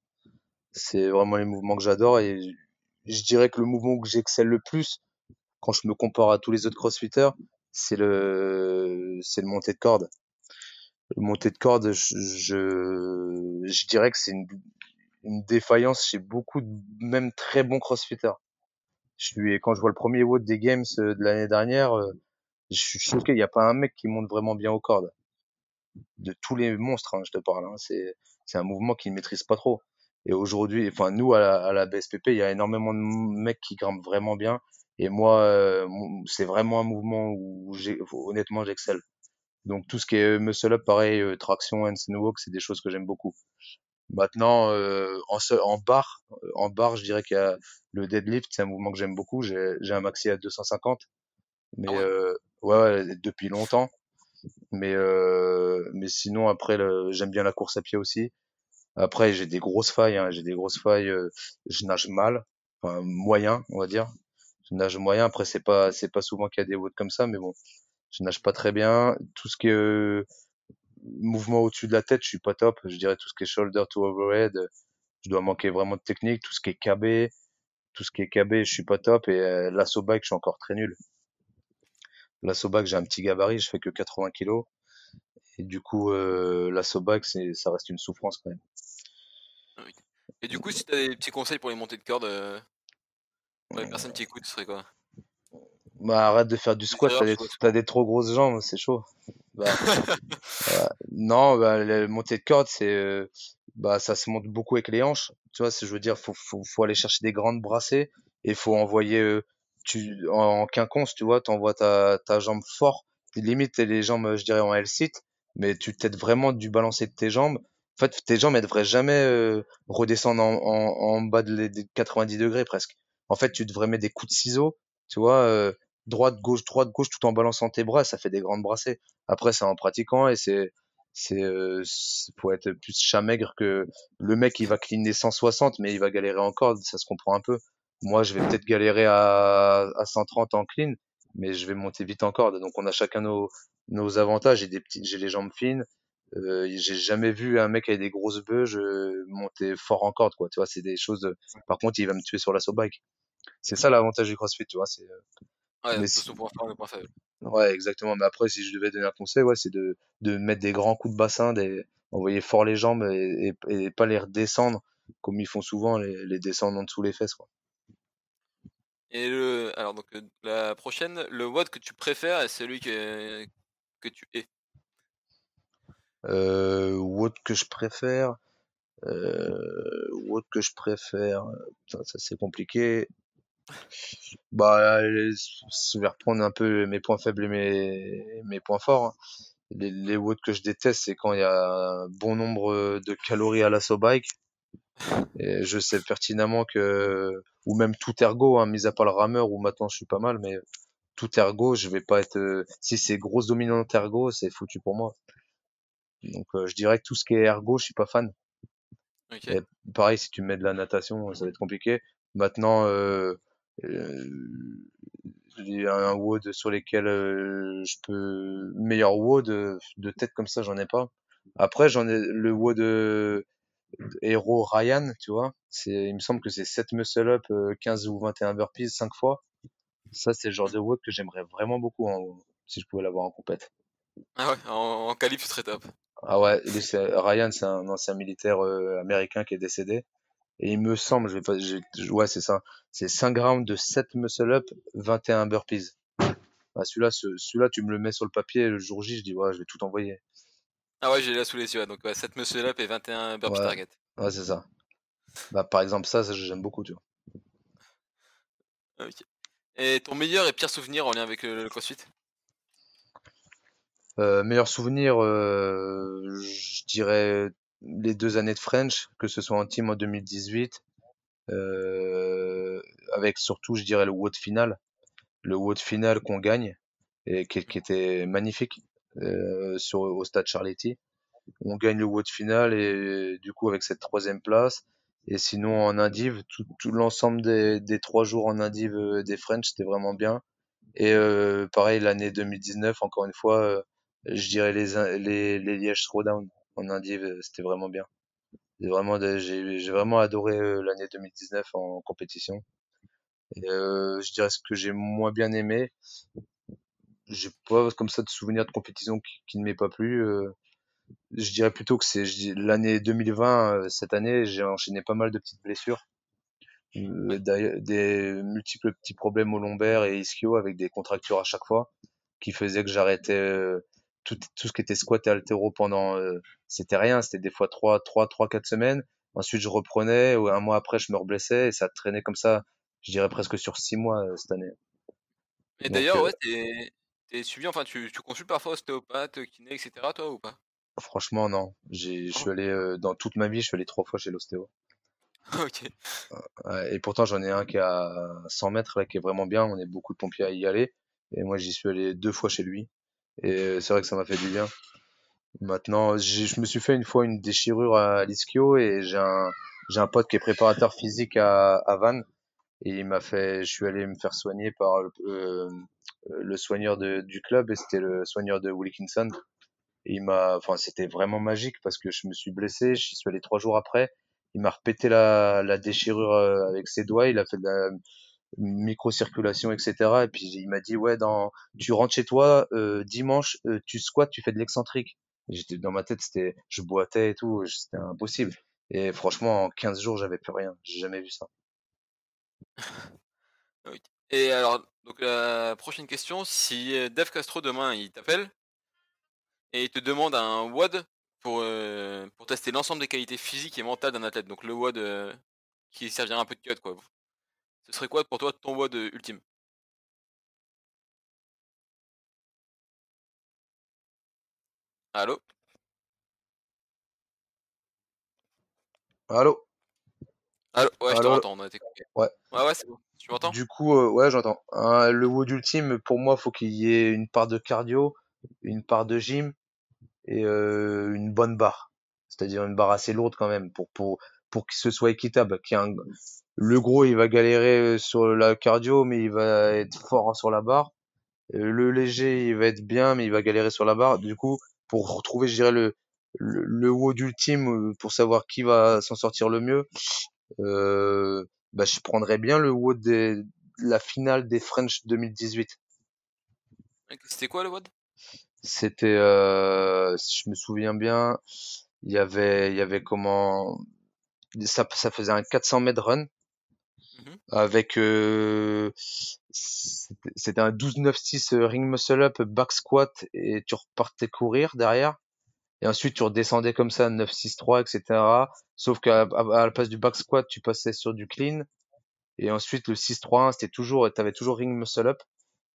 C'est vraiment les mouvements que j'adore et je dirais que le mouvement où j'excelle le plus, quand je me compare à tous les autres crossfitters, c'est le, c'est le monté de corde. Le monté de corde, je, je, dirais que c'est une, une défaillance chez beaucoup de même très bons crossfitters. Je suis, quand je vois le premier WOD des games euh, de l'année dernière, euh, je suis choqué. Il n'y a pas un mec qui monte vraiment bien aux cordes. De tous les monstres, hein, je te parle. Hein. C'est, c'est un mouvement qu'ils ne maîtrisent pas trop. Et aujourd'hui, enfin, nous, à la, à la BSPP, il y a énormément de mecs qui grimpent vraiment bien. Et moi, euh, c'est vraiment un mouvement où j'ai, honnêtement, j'excelle. Donc tout ce qui est muscle up, pareil, traction, handstand walk, c'est des choses que j'aime beaucoup. Maintenant, euh, en, en barre, en barre, je dirais qu'il y a le deadlift, c'est un mouvement que j'aime beaucoup. J'ai un maxi à 250, mais ah ouais? Euh, ouais, depuis longtemps. Mais euh, mais sinon après, j'aime bien la course à pied aussi. Après, j'ai des grosses failles. Hein, j'ai des grosses failles. Euh, je nage mal, enfin moyen, on va dire. Je nage moyen. Après, c'est pas c'est pas souvent qu'il y a des votes comme ça, mais bon, je nage pas très bien. Tout ce qui est mouvement au-dessus de la tête, je suis pas top. Je dirais tout ce qui est shoulder to overhead, je dois manquer vraiment de technique. Tout ce qui est KB, tout ce qui est KB, je suis pas top. Et euh, l'assaut bike, je suis encore très nul. L'assaut bike, j'ai un petit gabarit, je fais que 80 kilos. Et du coup, euh, bike, c'est, ça reste une souffrance quand même. Ah et du coup, si tu as des petits conseils pour les montées de corde, euh, pour les personnes qui écoutent, ce serait quoi? Bah, arrête de faire du squat, t'as des, as des trop grosses jambes, c'est chaud. Bah, non, bah, la montée de corde, c'est, euh, bah, ça se monte beaucoup avec les hanches. Tu vois, je veux dire, faut, faut, faut aller chercher des grandes brassées et faut envoyer, euh, tu, en, quinconce, tu vois, t'envoies ta, ta jambe fort. Limite, les jambes, je dirais, en L-sit, mais tu t'aides vraiment du balancer de tes jambes. En fait, tes jambes, elles devraient jamais euh, redescendre en, en, bas de les, 90 degrés presque. En fait, tu devrais mettre des coups de ciseaux, tu vois, euh, droite, gauche, droite, gauche, tout en balançant tes bras, ça fait des grandes brassées. Après, c'est en pratiquant et c'est, c'est, euh, faut être plus chat maigre que le mec, il va cleaner 160, mais il va galérer encore, ça se comprend un peu. Moi, je vais peut-être galérer à, à 130 en clean, mais je vais monter vite en corde. Donc, on a chacun nos, nos avantages. J'ai des petites, j'ai les jambes fines. Euh, j'ai jamais vu un mec avec des grosses euh, monter fort en corde, quoi. Tu vois, c'est des choses. Par contre, il va me tuer sur la bike. C'est ça l'avantage du CrossFit, tu vois. C'est Ouais, le point faible. Ouais, exactement. Mais après, si je devais donner un conseil, ouais, c'est de, de mettre des grands coups de bassin, des, envoyer fort les jambes et, et, pas les redescendre comme ils font souvent, les, les descendre en dessous les fesses, quoi. Et le, alors donc euh, la prochaine, le WOD que tu préfères est celui que, que tu es? Euh, WOD que je préfère, euh, que je préfère, ça, ça c'est compliqué. Bah, je vais reprendre un peu mes points faibles et mes, mes points forts. Hein. Les, les que je déteste, c'est quand il y a un bon nombre de calories à l'assaut bike. Et je sais pertinemment que, ou même tout ergo, hein, mis à part le rameur, où maintenant je suis pas mal, mais tout ergo, je vais pas être, si c'est grosse dominante ergo, c'est foutu pour moi. Donc, euh, je dirais que tout ce qui est ergo, je suis pas fan. Et pareil, si tu mets de la natation, ça va être compliqué. Maintenant, euh, euh, un WOD sur lesquels euh, je peux meilleur WOD de, tête comme ça j'en ai pas après j'en ai le WOD Hero Ryan tu vois c'est il me semble que c'est 7 muscle up 15 ou 21 burpees 5 fois ça c'est le genre de WOD que j'aimerais vraiment beaucoup hein, si je pouvais l'avoir en compète ah ouais en, en qualif ce serait top ah ouais Ryan c'est un ancien militaire américain qui est décédé et il me semble, je vais pas, ouais, c'est ça. C'est 5 rounds de 7 muscle up, 21 burpees. Bah, celui-là, celui-là, tu me le mets sur le papier le jour J, je dis, ouais, je vais tout envoyer. Ah ouais, j'ai là sous les yeux, donc ouais, 7 muscle up et 21 burpees target. Ouais, c'est ça. Bah, par exemple, ça, ça j'aime beaucoup, tu vois. Ok. Et ton meilleur et pire souvenir en lien avec le, CrossFit? Euh, Meilleur souvenir, euh, je dirais les deux années de French, que ce soit en team en 2018, euh, avec surtout, je dirais, le WOD final, le WOD final qu'on gagne, et qui, était magnifique sur, au stade Charletti. On gagne le WOD final, et du coup, avec cette troisième place, et sinon, en Indive, tout, tout l'ensemble des, des, trois jours en Indive euh, des French, c'était vraiment bien. Et euh, pareil, l'année 2019, encore une fois, euh, je dirais les, les, les Liège Throwdown en Indive, euh, c'était vraiment bien. J'ai vraiment, j'ai vraiment adoré euh, l'année 2019 en compétition. Et, euh, je dirais ce que j'ai moins bien aimé. J'ai pas comme ça de souvenirs de compétition qui, ne m'est pas plu. Euh, je dirais plutôt que c'est l'année 2020, euh, cette année, j'ai enchaîné pas mal de petites blessures. Euh, des multiples petits problèmes au lombaire et ischio avec des contractures à chaque fois qui faisaient que j'arrêtais euh, tout, tout ce qui était squat et altéro pendant c'était rien c'était des fois trois trois trois quatre semaines ensuite je reprenais ou un mois après je me reblessais et ça traînait comme ça je dirais presque sur six mois cette année et d'ailleurs ouais t'es suivi enfin tu, tu consultes parfois ostéopathe kiné etc toi ou pas? Franchement, non. J'ai, je suis allé euh, dans toute ma vie, je suis allé trois fois chez l'ostéo. ok. et pourtant, j'en ai un qui est à 100 mètres là, qui est vraiment bien. On est beaucoup de pompiers à y aller. Et moi, j'y suis allé deux fois chez lui. Et c'est vrai que ça m'a fait du bien. Maintenant, je me suis fait une fois une déchirure à l'ischio et j'ai un, j'ai un pote qui est préparateur physique à, à Vannes. Et il m'a fait, je suis allé me faire soigner par le, euh, le soigneur de, du club et c'était le soigneur de Wilkinson il m'a, enfin, c'était vraiment magique parce que je me suis blessé. J'y suis allé trois jours après. Il m'a repété la, la déchirure euh, avec ses doigts. Il a fait de la microcirculation, etc. Et puis il m'a dit ouais, dans, tu rentres chez toi euh, dimanche, euh, tu squats, tu fais de l'excentrique. J'étais dans ma tête, c'était, je boitais et tout, c'était impossible. Et franchement, en 15 jours, j'avais plus rien. J'ai jamais vu ça. Et alors, donc la prochaine question, si Dave Castro demain il t'appelle et il te demande un WOD pour, euh, pour tester l'ensemble des qualités physiques et mentales d'un athlète. Donc le WOD euh, qui servira un peu de cut quoi. Ce serait quoi pour toi ton WOD euh, ultime? Allô? Allô? Allô Ouais, je t'entends, on a été Ouais. Ouais, ouais, c'est bon. Tu m'entends? Du coup, ouais, j'entends. le WOD ultime, pour moi, faut qu'il y ait une part de cardio, une part de gym, et euh, une bonne barre, c'est-à-dire une barre assez lourde quand même pour pour pour que ce soit équitable. Qu'il un... Le gros, il va galérer sur la cardio, mais il va être fort sur la barre. Le léger, il va être bien, mais il va galérer sur la barre. Du coup, pour retrouver, je dirais, le, le, le WOD ultime, pour savoir qui va s'en sortir le mieux, bah, je prendrais bien le WOD de la finale des French 2018. C'était quoi le WOD? C'était, euh, si je me souviens bien, il y avait, il y avait comment, ça, ça faisait un 400 mètres run mmh avec, euh, c'était un 12-9-6 euh, ring muscle up, back squat et tu repartais courir derrière. Et ensuite, tu redescendais comme ça, 9-6-3, etc. Sauf qu'à à, la place du back squat, tu passais sur du clean. Et ensuite, le 6-3-1, c'était toujours, tu avais toujours ring muscle up.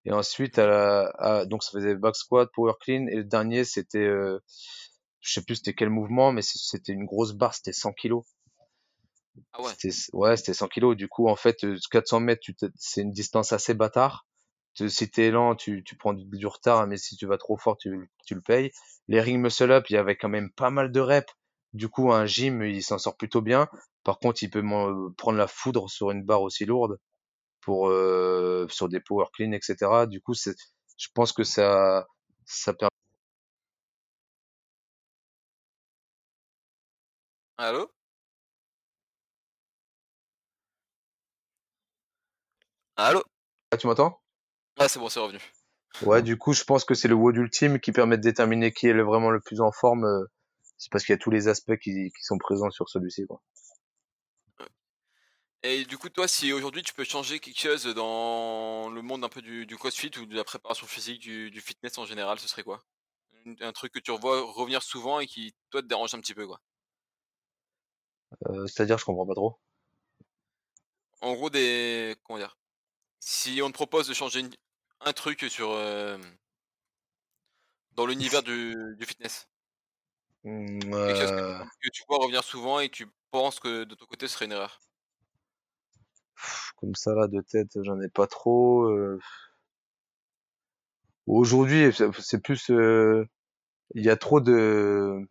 Et ensuite, à donc ça faisait back squat, power clean. Et le dernier, c'était, euh, je sais plus c'était quel mouvement, mais c'était une grosse barre, c'était 100 kilos. Ah ouais. Ouais, c'était 100 kilos. Du coup, en fait, 400 euh, mètres, c'est une distance assez bâtard. Si t'es lent, tu, tu prends du, retard, mais si tu vas trop fort, tu, tu le payes. Les ring muscle up, il y avait quand même pas mal de reps. Du coup, un gym, il s'en sort plutôt bien. Par contre, il peut prendre la foudre sur une barre aussi lourde pour euh, sur des power clean, etc. Du coup, c'est, je pense que ça, ça permet. Allô? Allô? Ah, Tu m'entends? Ah, c'est bon, c'est revenu. Ouais, du coup, je pense que c'est le WOD ultime qui permet de déterminer qui est le, vraiment le plus en forme. Euh, c'est parce qu'il y a tous les aspects qui, qui sont présents sur celui-ci. Quoi. Et du coup, toi, si aujourd'hui tu peux changer quelque chose dans le monde un peu du, du crossfit ou de la préparation physique, du, fitness en général, ce serait quoi? Un truc que tu revois revenir souvent et qui, toi, te dérange un petit peu, quoi? Euh, c'est-à-dire, je comprends pas trop. En gros, des. Comment dire? Si on te propose de changer un truc sur. Euh, dans l'univers du, fitness? Mmh, quelque chose que, que tu vois revenir souvent et tu penses que de ton côté ce serait une erreur? Comme ça là de tête, j'en ai pas trop. Euh. Aujourd'hui, c'est plus, euh, il y a trop de,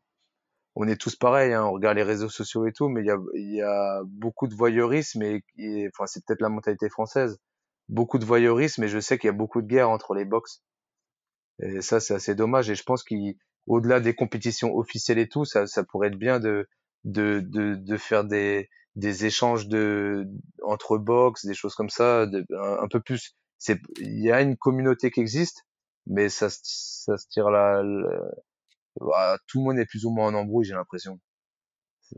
on est tous pareils, hein, on regarde les réseaux sociaux et tout, mais il y a, il y a beaucoup de voyeurisme et, enfin c'est peut-être la mentalité française, beaucoup de voyeurisme et je sais qu'il y a beaucoup de guerres entre les box. Et ça c'est assez dommage et je pense qu'au-delà des compétitions officielles et tout, ça, ça pourrait être bien de, de, de, de faire des, des échanges de entre box, des choses comme ça, un, peu plus. Il y a une communauté qui existe, mais ça ça se tire là. Tout le monde est plus ou moins en embrouille, j'ai l'impression.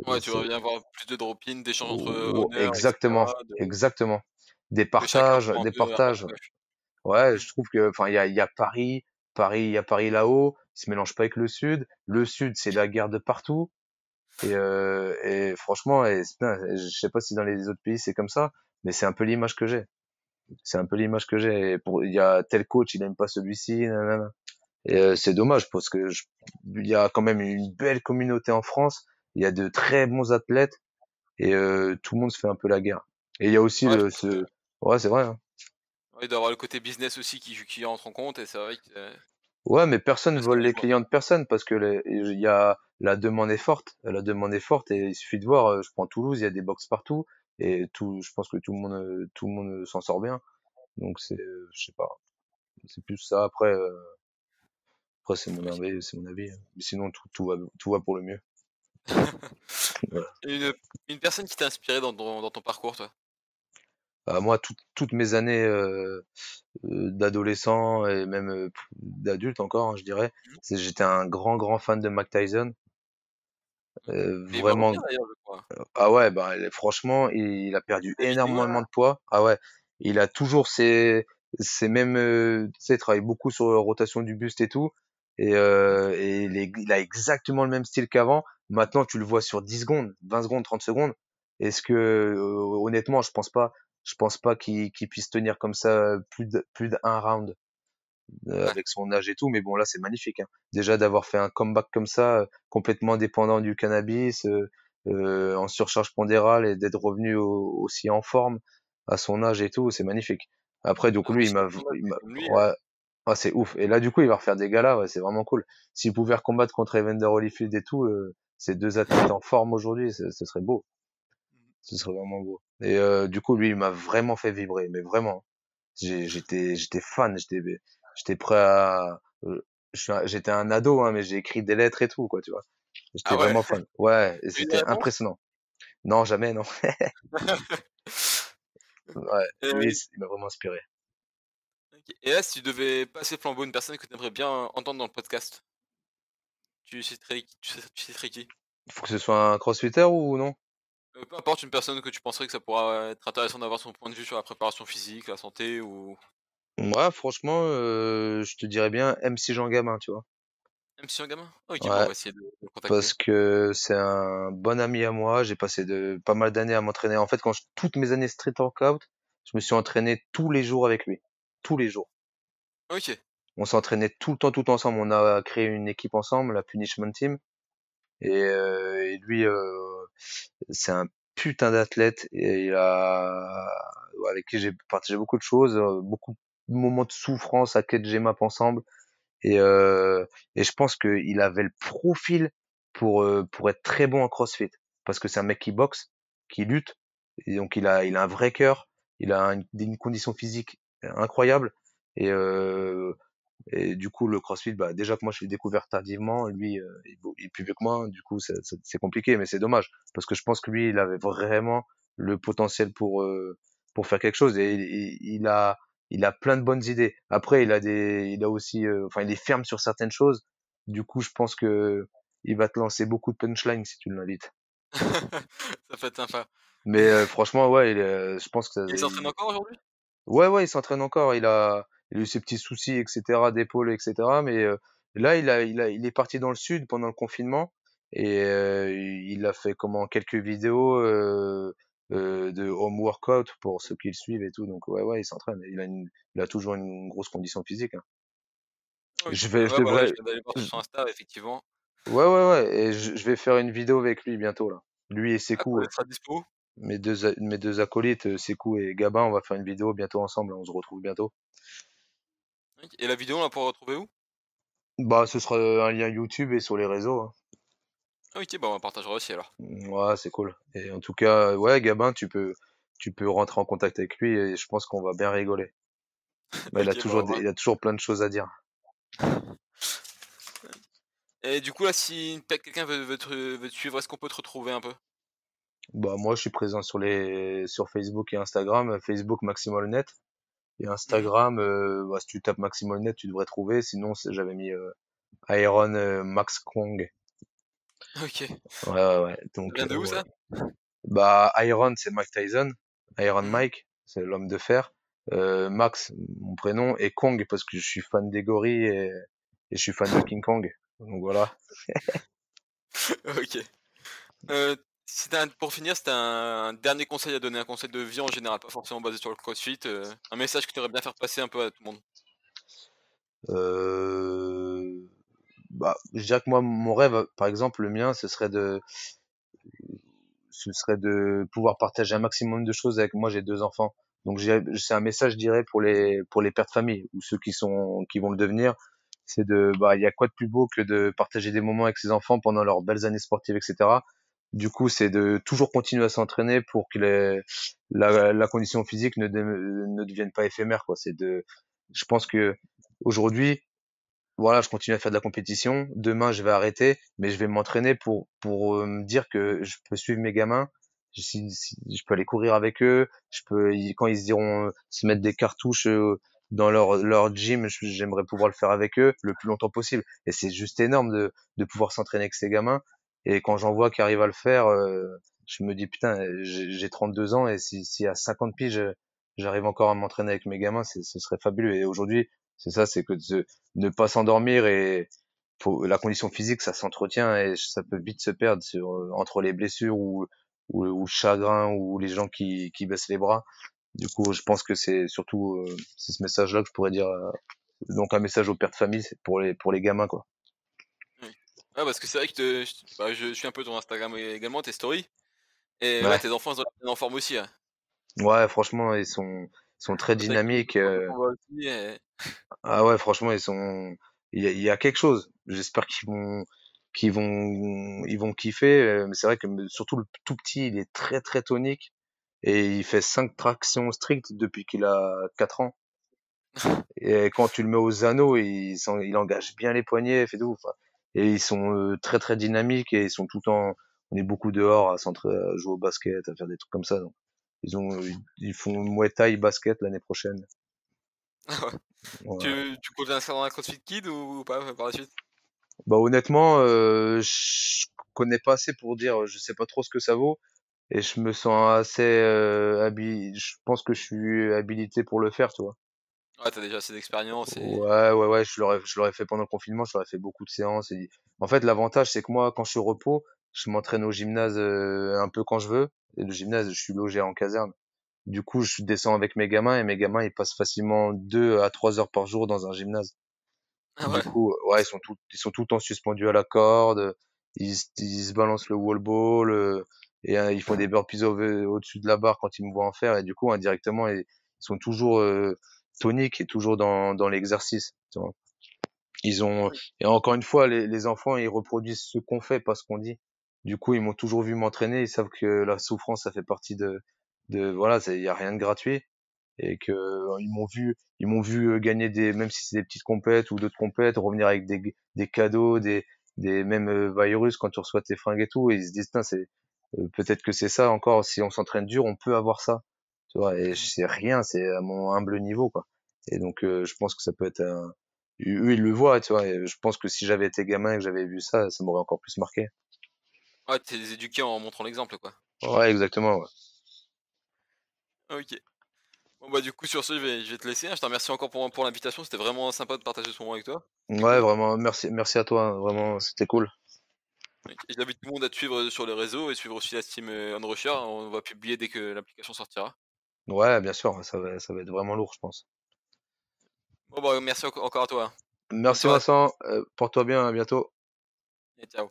Ouais, tu bien avoir plus de drop-in, d'échanges entre oh, Exactement, exactement. Des partages, des partages. Ouais, je trouve que, enfin, il y a, y a Paris, Paris, il y a Paris là-haut, il se mélange pas avec le Sud. Le Sud, c'est la guerre de partout. Et, euh, et franchement, et, je sais pas si dans les autres pays c'est comme ça, mais c'est un peu l'image que j'ai. C'est un peu l'image que j'ai. Pour, il y a tel coach, il aime pas celui-ci, et euh, c'est dommage parce que il y a quand même une belle communauté en France. Il y a de très bons athlètes et euh, tout le monde se fait un peu la guerre. Et il y a aussi le, ce, ouais, c'est vrai. Hein. il doit y avoir le côté business aussi qui, qui entre en compte et c'est vrai que. Euh, ouais, mais personne vole les clients de personne parce que il y a la demande est forte. La demande est forte et il suffit de voir. Je prends Toulouse, il y a des box partout et tout. Je pense que tout le monde, tout le monde s'en sort bien. Donc c'est, je sais pas. C'est plus ça. Après, après, c'est mon avis, c'est mon avis. Hein. Mais sinon, tout, tout, va, tout va pour le mieux. Une, une, personne qui t'a inspiré dans, dans, ton parcours, toi? Bah, Moi, toutes mes années euh, euh, d'adolescent et même euh, d'adulte encore, hein, je dirais, mmh. j'étais un grand, grand fan de Mac Tyson. Euh, vraiment. ah ouais, bah, franchement, il, a perdu énormément de poids. Ah ouais, il a toujours ses, ses mêmes, tu sais, il travaille beaucoup sur la rotation du buste et tout et, et il a exactement le même style qu'avant. Maintenant, tu le vois sur 10 secondes, 20 secondes, 30 secondes. Est-ce que euh, honnêtement, je pense pas, je pense pas qu'il puisse tenir comme ça plus de, plus d'un round euh, avec son âge et tout. Mais bon, là, c'est magnifique. Hein. Déjà d'avoir fait un comeback comme ça, complètement dépendant du cannabis, euh, en surcharge pondérale et d'être revenu aussi en forme à son âge et tout, c'est magnifique. Après, donc ah lui, il m'a, ouais, ah, c'est ouf. Et là, du coup, il va refaire des galas, ouais, c'est vraiment cool. S'il pouvait combattre contre Evander Holyfield et tout, euh, ces deux athlètes en forme aujourd'hui, ce, serait beau. Ce serait vraiment beau. Et euh, du coup, lui, il m'a vraiment fait vibrer, mais vraiment. J'étais, j'étais fan, j'étais, j'étais prêt à. Euh, j'étais un ado, hein, mais j'ai écrit des lettres et tout, quoi, tu vois. J'étais ah vraiment fan. Ouais, c'était impressionnant. Non, jamais, non. ouais, lui, il m'a vraiment inspiré. Et là, si tu devais passer flambeau une personne que tu aimerais bien entendre dans le podcast, tu citerais, tu citerais qui? Faut que ce soit un crossfitter ou non? Euh, Peu importe, une personne que tu penserais que ça pourrait être intéressant d'avoir son point de vue sur la préparation physique, la santé ou. Moi, franchement, euh, je te dirais bien MC Jean Gamin, tu vois. MC Jean Gamin? Ok, on va essayer de, le contacter. Parce que c'est un bon ami à moi. J'ai passé de pas mal d'années à m'entraîner. En fait, quand toutes mes années street workout, je me suis entraîné tous les jours avec lui tous les jours. Ok. On s'entraînait tout le temps, tout ensemble. On a créé une équipe ensemble, la Punishment Team. Et, euh, lui, euh, c'est un putain d'athlète et il a avec qui j'ai partagé beaucoup de choses, euh, beaucoup de moments de souffrance à quête Gmap ensemble. Et, euh, et je pense qu'il avait le profil pour pour être très bon en CrossFit parce que c'est un mec qui boxe, qui lutte, et donc il a il a un vrai cœur, il a une, une condition physique incroyable. Et, et du coup, le CrossFit, bah, déjà que moi je l'ai découvert tardivement, lui, il, est plus vieux que moi, du coup, c'est compliqué, mais c'est dommage parce que je pense que lui, il avait vraiment le potentiel pour pour faire quelque chose et il, a il a plein de bonnes idées. Après, il a des, il a aussi, euh, enfin, il est ferme sur certaines choses. Du coup, je pense que il va te lancer beaucoup de punchlines si tu l'invites. ça sympa. Mais franchement, ouais, il, je pense que ça, il s'entraîne encore aujourd'hui? Ouais, ouais, il s'entraîne encore. Il a, il a eu ses petits soucis, etc., d'épaule, etc. Mais euh, là, il a, il a, il est parti dans le sud pendant le confinement et euh, il a fait comment quelques vidéos euh, euh, de home workout pour ceux qui le suivent et tout. Donc ouais, ouais, il s'entraîne. Il a, une, il a toujours une grosse condition physique. Hein. je vais, je devrais. Voir sur Insta, effectivement. Ouais, ouais, ouais. Et je, je, vais faire une vidéo avec lui bientôt là. Lui et Sekou. Ah, sera dispo mes deux, mes deux acolytes, euh, Sekou et Gabin, on va faire une vidéo bientôt ensemble, on se retrouve bientôt. Et la vidéo, on la pourra retrouver où? Bah, ce sera un lien YouTube et sur les réseaux. Hein. Ah, ok, bah on partagera aussi alors. Ouais, c'est cool. Et en tout cas, ouais, Gabin, tu peux, tu peux rentrer en contact avec lui et je pense qu'on va bien rigoler. Bah, il, a toujours, bah, il a toujours plein de choses à dire. Et du coup, là, si quelqu'un veut, veut, te, veut te suivre, est-ce qu'on peut te retrouver un peu? Bah moi je suis présent sur les sur Facebook et Instagram. Facebook MaximalNet et Instagram, euh, bah, si tu tapes MaximalNet tu devrais trouver. Sinon j'avais mis euh, Iron euh, Max Kong. Ok. Ouais ouais ouais. Donc. Ça de où ça? Bah Iron c'est Mike Tyson. Iron mmh. Mike c'est l'homme de fer. Max mon prénom et Kong parce que je suis fan des gorilles et, et je suis fan de King Kong. Donc voilà. ok. Euh, pour finir, c'était un, dernier conseil à donner, un conseil de vie en général, pas forcément basé sur le CrossFit, euh, un message que tu aurais bien faire passer un peu à tout le monde. Euh, bah, je dirais que moi, mon rêve, par exemple, le mien, ce serait de, pouvoir partager un maximum de choses avec moi. J'ai deux enfants, donc c'est un message, je dirais, pour les pères de famille ou ceux qui vont le devenir. C'est de, bah, il y a quoi de plus beau que de partager des moments avec ses enfants pendant leurs belles années sportives, etc. Du coup, c'est de toujours continuer à s'entraîner pour que la, la, condition physique ne, ne devienne pas éphémère. Quoi. C'est de, je pense que aujourd'hui, voilà, je continue à faire de la compétition. Demain, je vais arrêter, mais je vais m'entraîner pour pour euh, me dire que je peux suivre mes gamins. Je, peux aller courir avec eux. Je peux, quand ils iront euh, se mettre des cartouches euh, dans leur leur gym, j'aimerais pouvoir le faire avec eux le plus longtemps possible. Et c'est juste énorme de de pouvoir s'entraîner avec ces gamins et quand j'en vois qui arrivent à le faire, euh, je me dis putain, j'ai 32 ans et si, si à 50 piges j'arrive encore à m'entraîner avec mes gamins, ce serait fabuleux. Et aujourd'hui, c'est ça, c'est que de ne pas s'endormir et faut, la condition physique, ça s'entretient et ça peut vite se perdre sur, euh, entre les blessures ou, ou, ou, le chagrin ou les gens qui, qui baissent les bras. Du coup, je pense que c'est surtout euh, c'est ce message-là que je pourrais dire. donc un message aux pères de famille, pour les pour les gamins quoi. Ouais, parce que c'est vrai que bah, je suis un peu ton Instagram également, tes stories. Et ouais. tes enfants ils sont en forme aussi. Hein. Ouais, franchement, ils sont, sont très dynamiques. Euh. Ah ouais, franchement, ils sont. Il y a, quelque chose. J'espère qu'ils vont, qu'ils vont, ils vont kiffer. Euh, mais c'est vrai que surtout le tout petit, il est très très tonique et il fait cinq tractions strictes depuis qu'il a 4 ans. et quand tu le mets aux anneaux, il, il engage bien les poignets, fait tout et ils sont euh, très très dynamiques et ils sont tout le temps on est beaucoup dehors à, à jouer au basket à faire des trucs comme ça donc ils ont ils font Muay Thai basket l'année prochaine. Tu, tu comptes faire dans un CrossFit Kid ou pas par la suite? Bah honnêtement euh, je connais pas assez pour dire je sais pas trop ce que ça vaut et je me sens assez euh, je pense que je suis habilité pour le faire tu vois Ouais, t'as déjà assez d'expérience. Et... Ouais, ouais, ouais, je l'aurais, je l'aurais fait pendant le confinement, je l'aurais fait beaucoup de séances. Et... En fait, l'avantage, c'est que moi, quand je suis au repos, je m'entraîne au gymnase euh, un peu quand je veux. Et le gymnase, je suis logé en caserne. Du coup, je descends avec mes gamins et mes gamins, ils passent facilement deux à trois heures par jour dans un gymnase. Ah ouais. Du coup, ouais, ils sont tout, ils sont tout le temps suspendus à la corde. Ils, ils se balancent le wall ball euh, et euh, ils font des burpees au-dessus de la barre quand ils me voient en faire. Et du coup, indirectement, ils, sont toujours tonique et toujours dans, dans l'exercice. Ils ont et encore une fois les, les enfants ils reproduisent ce qu'on fait pas ce qu'on dit. Du coup ils m'ont toujours vu m'entraîner, ils savent que la souffrance ça fait partie de de voilà il y a rien de gratuit et que ils m'ont vu ils m'ont vu euh, gagner des même si c'est des petites compètes ou d'autres compètes revenir avec des des cadeaux des des mêmes euh, virus quand tu reçois tes fringues et tout et ils se disent c'est euh, peut-être que c'est ça encore si on s'entraîne dur on peut avoir ça tu vois et c'est rien c'est à mon humble niveau quoi et donc euh, je pense que ça peut être un eux ils le voient tu vois et je pense que si j'avais été gamin et que j'avais vu ça ça m'aurait encore plus marqué ouais t'es éduqué en montrant l'exemple quoi ouais exactement ouais. ok bon bah du coup sur ce je vais, je vais te laisser hein. je te remercie encore pour, pour l'invitation c'était vraiment sympa de partager ce moment avec toi ouais vraiment merci merci à toi hein. vraiment c'était cool J'invite tout le monde à te suivre sur les réseaux et suivre aussi la Steam euh, Unrusher. On va publier dès que l'application sortira. Ouais, bien sûr, ça va, ça va être vraiment lourd, je pense. Bon, bah, merci encore à toi. Merci Vincent, euh, porte-toi bien, à bientôt. Et ciao.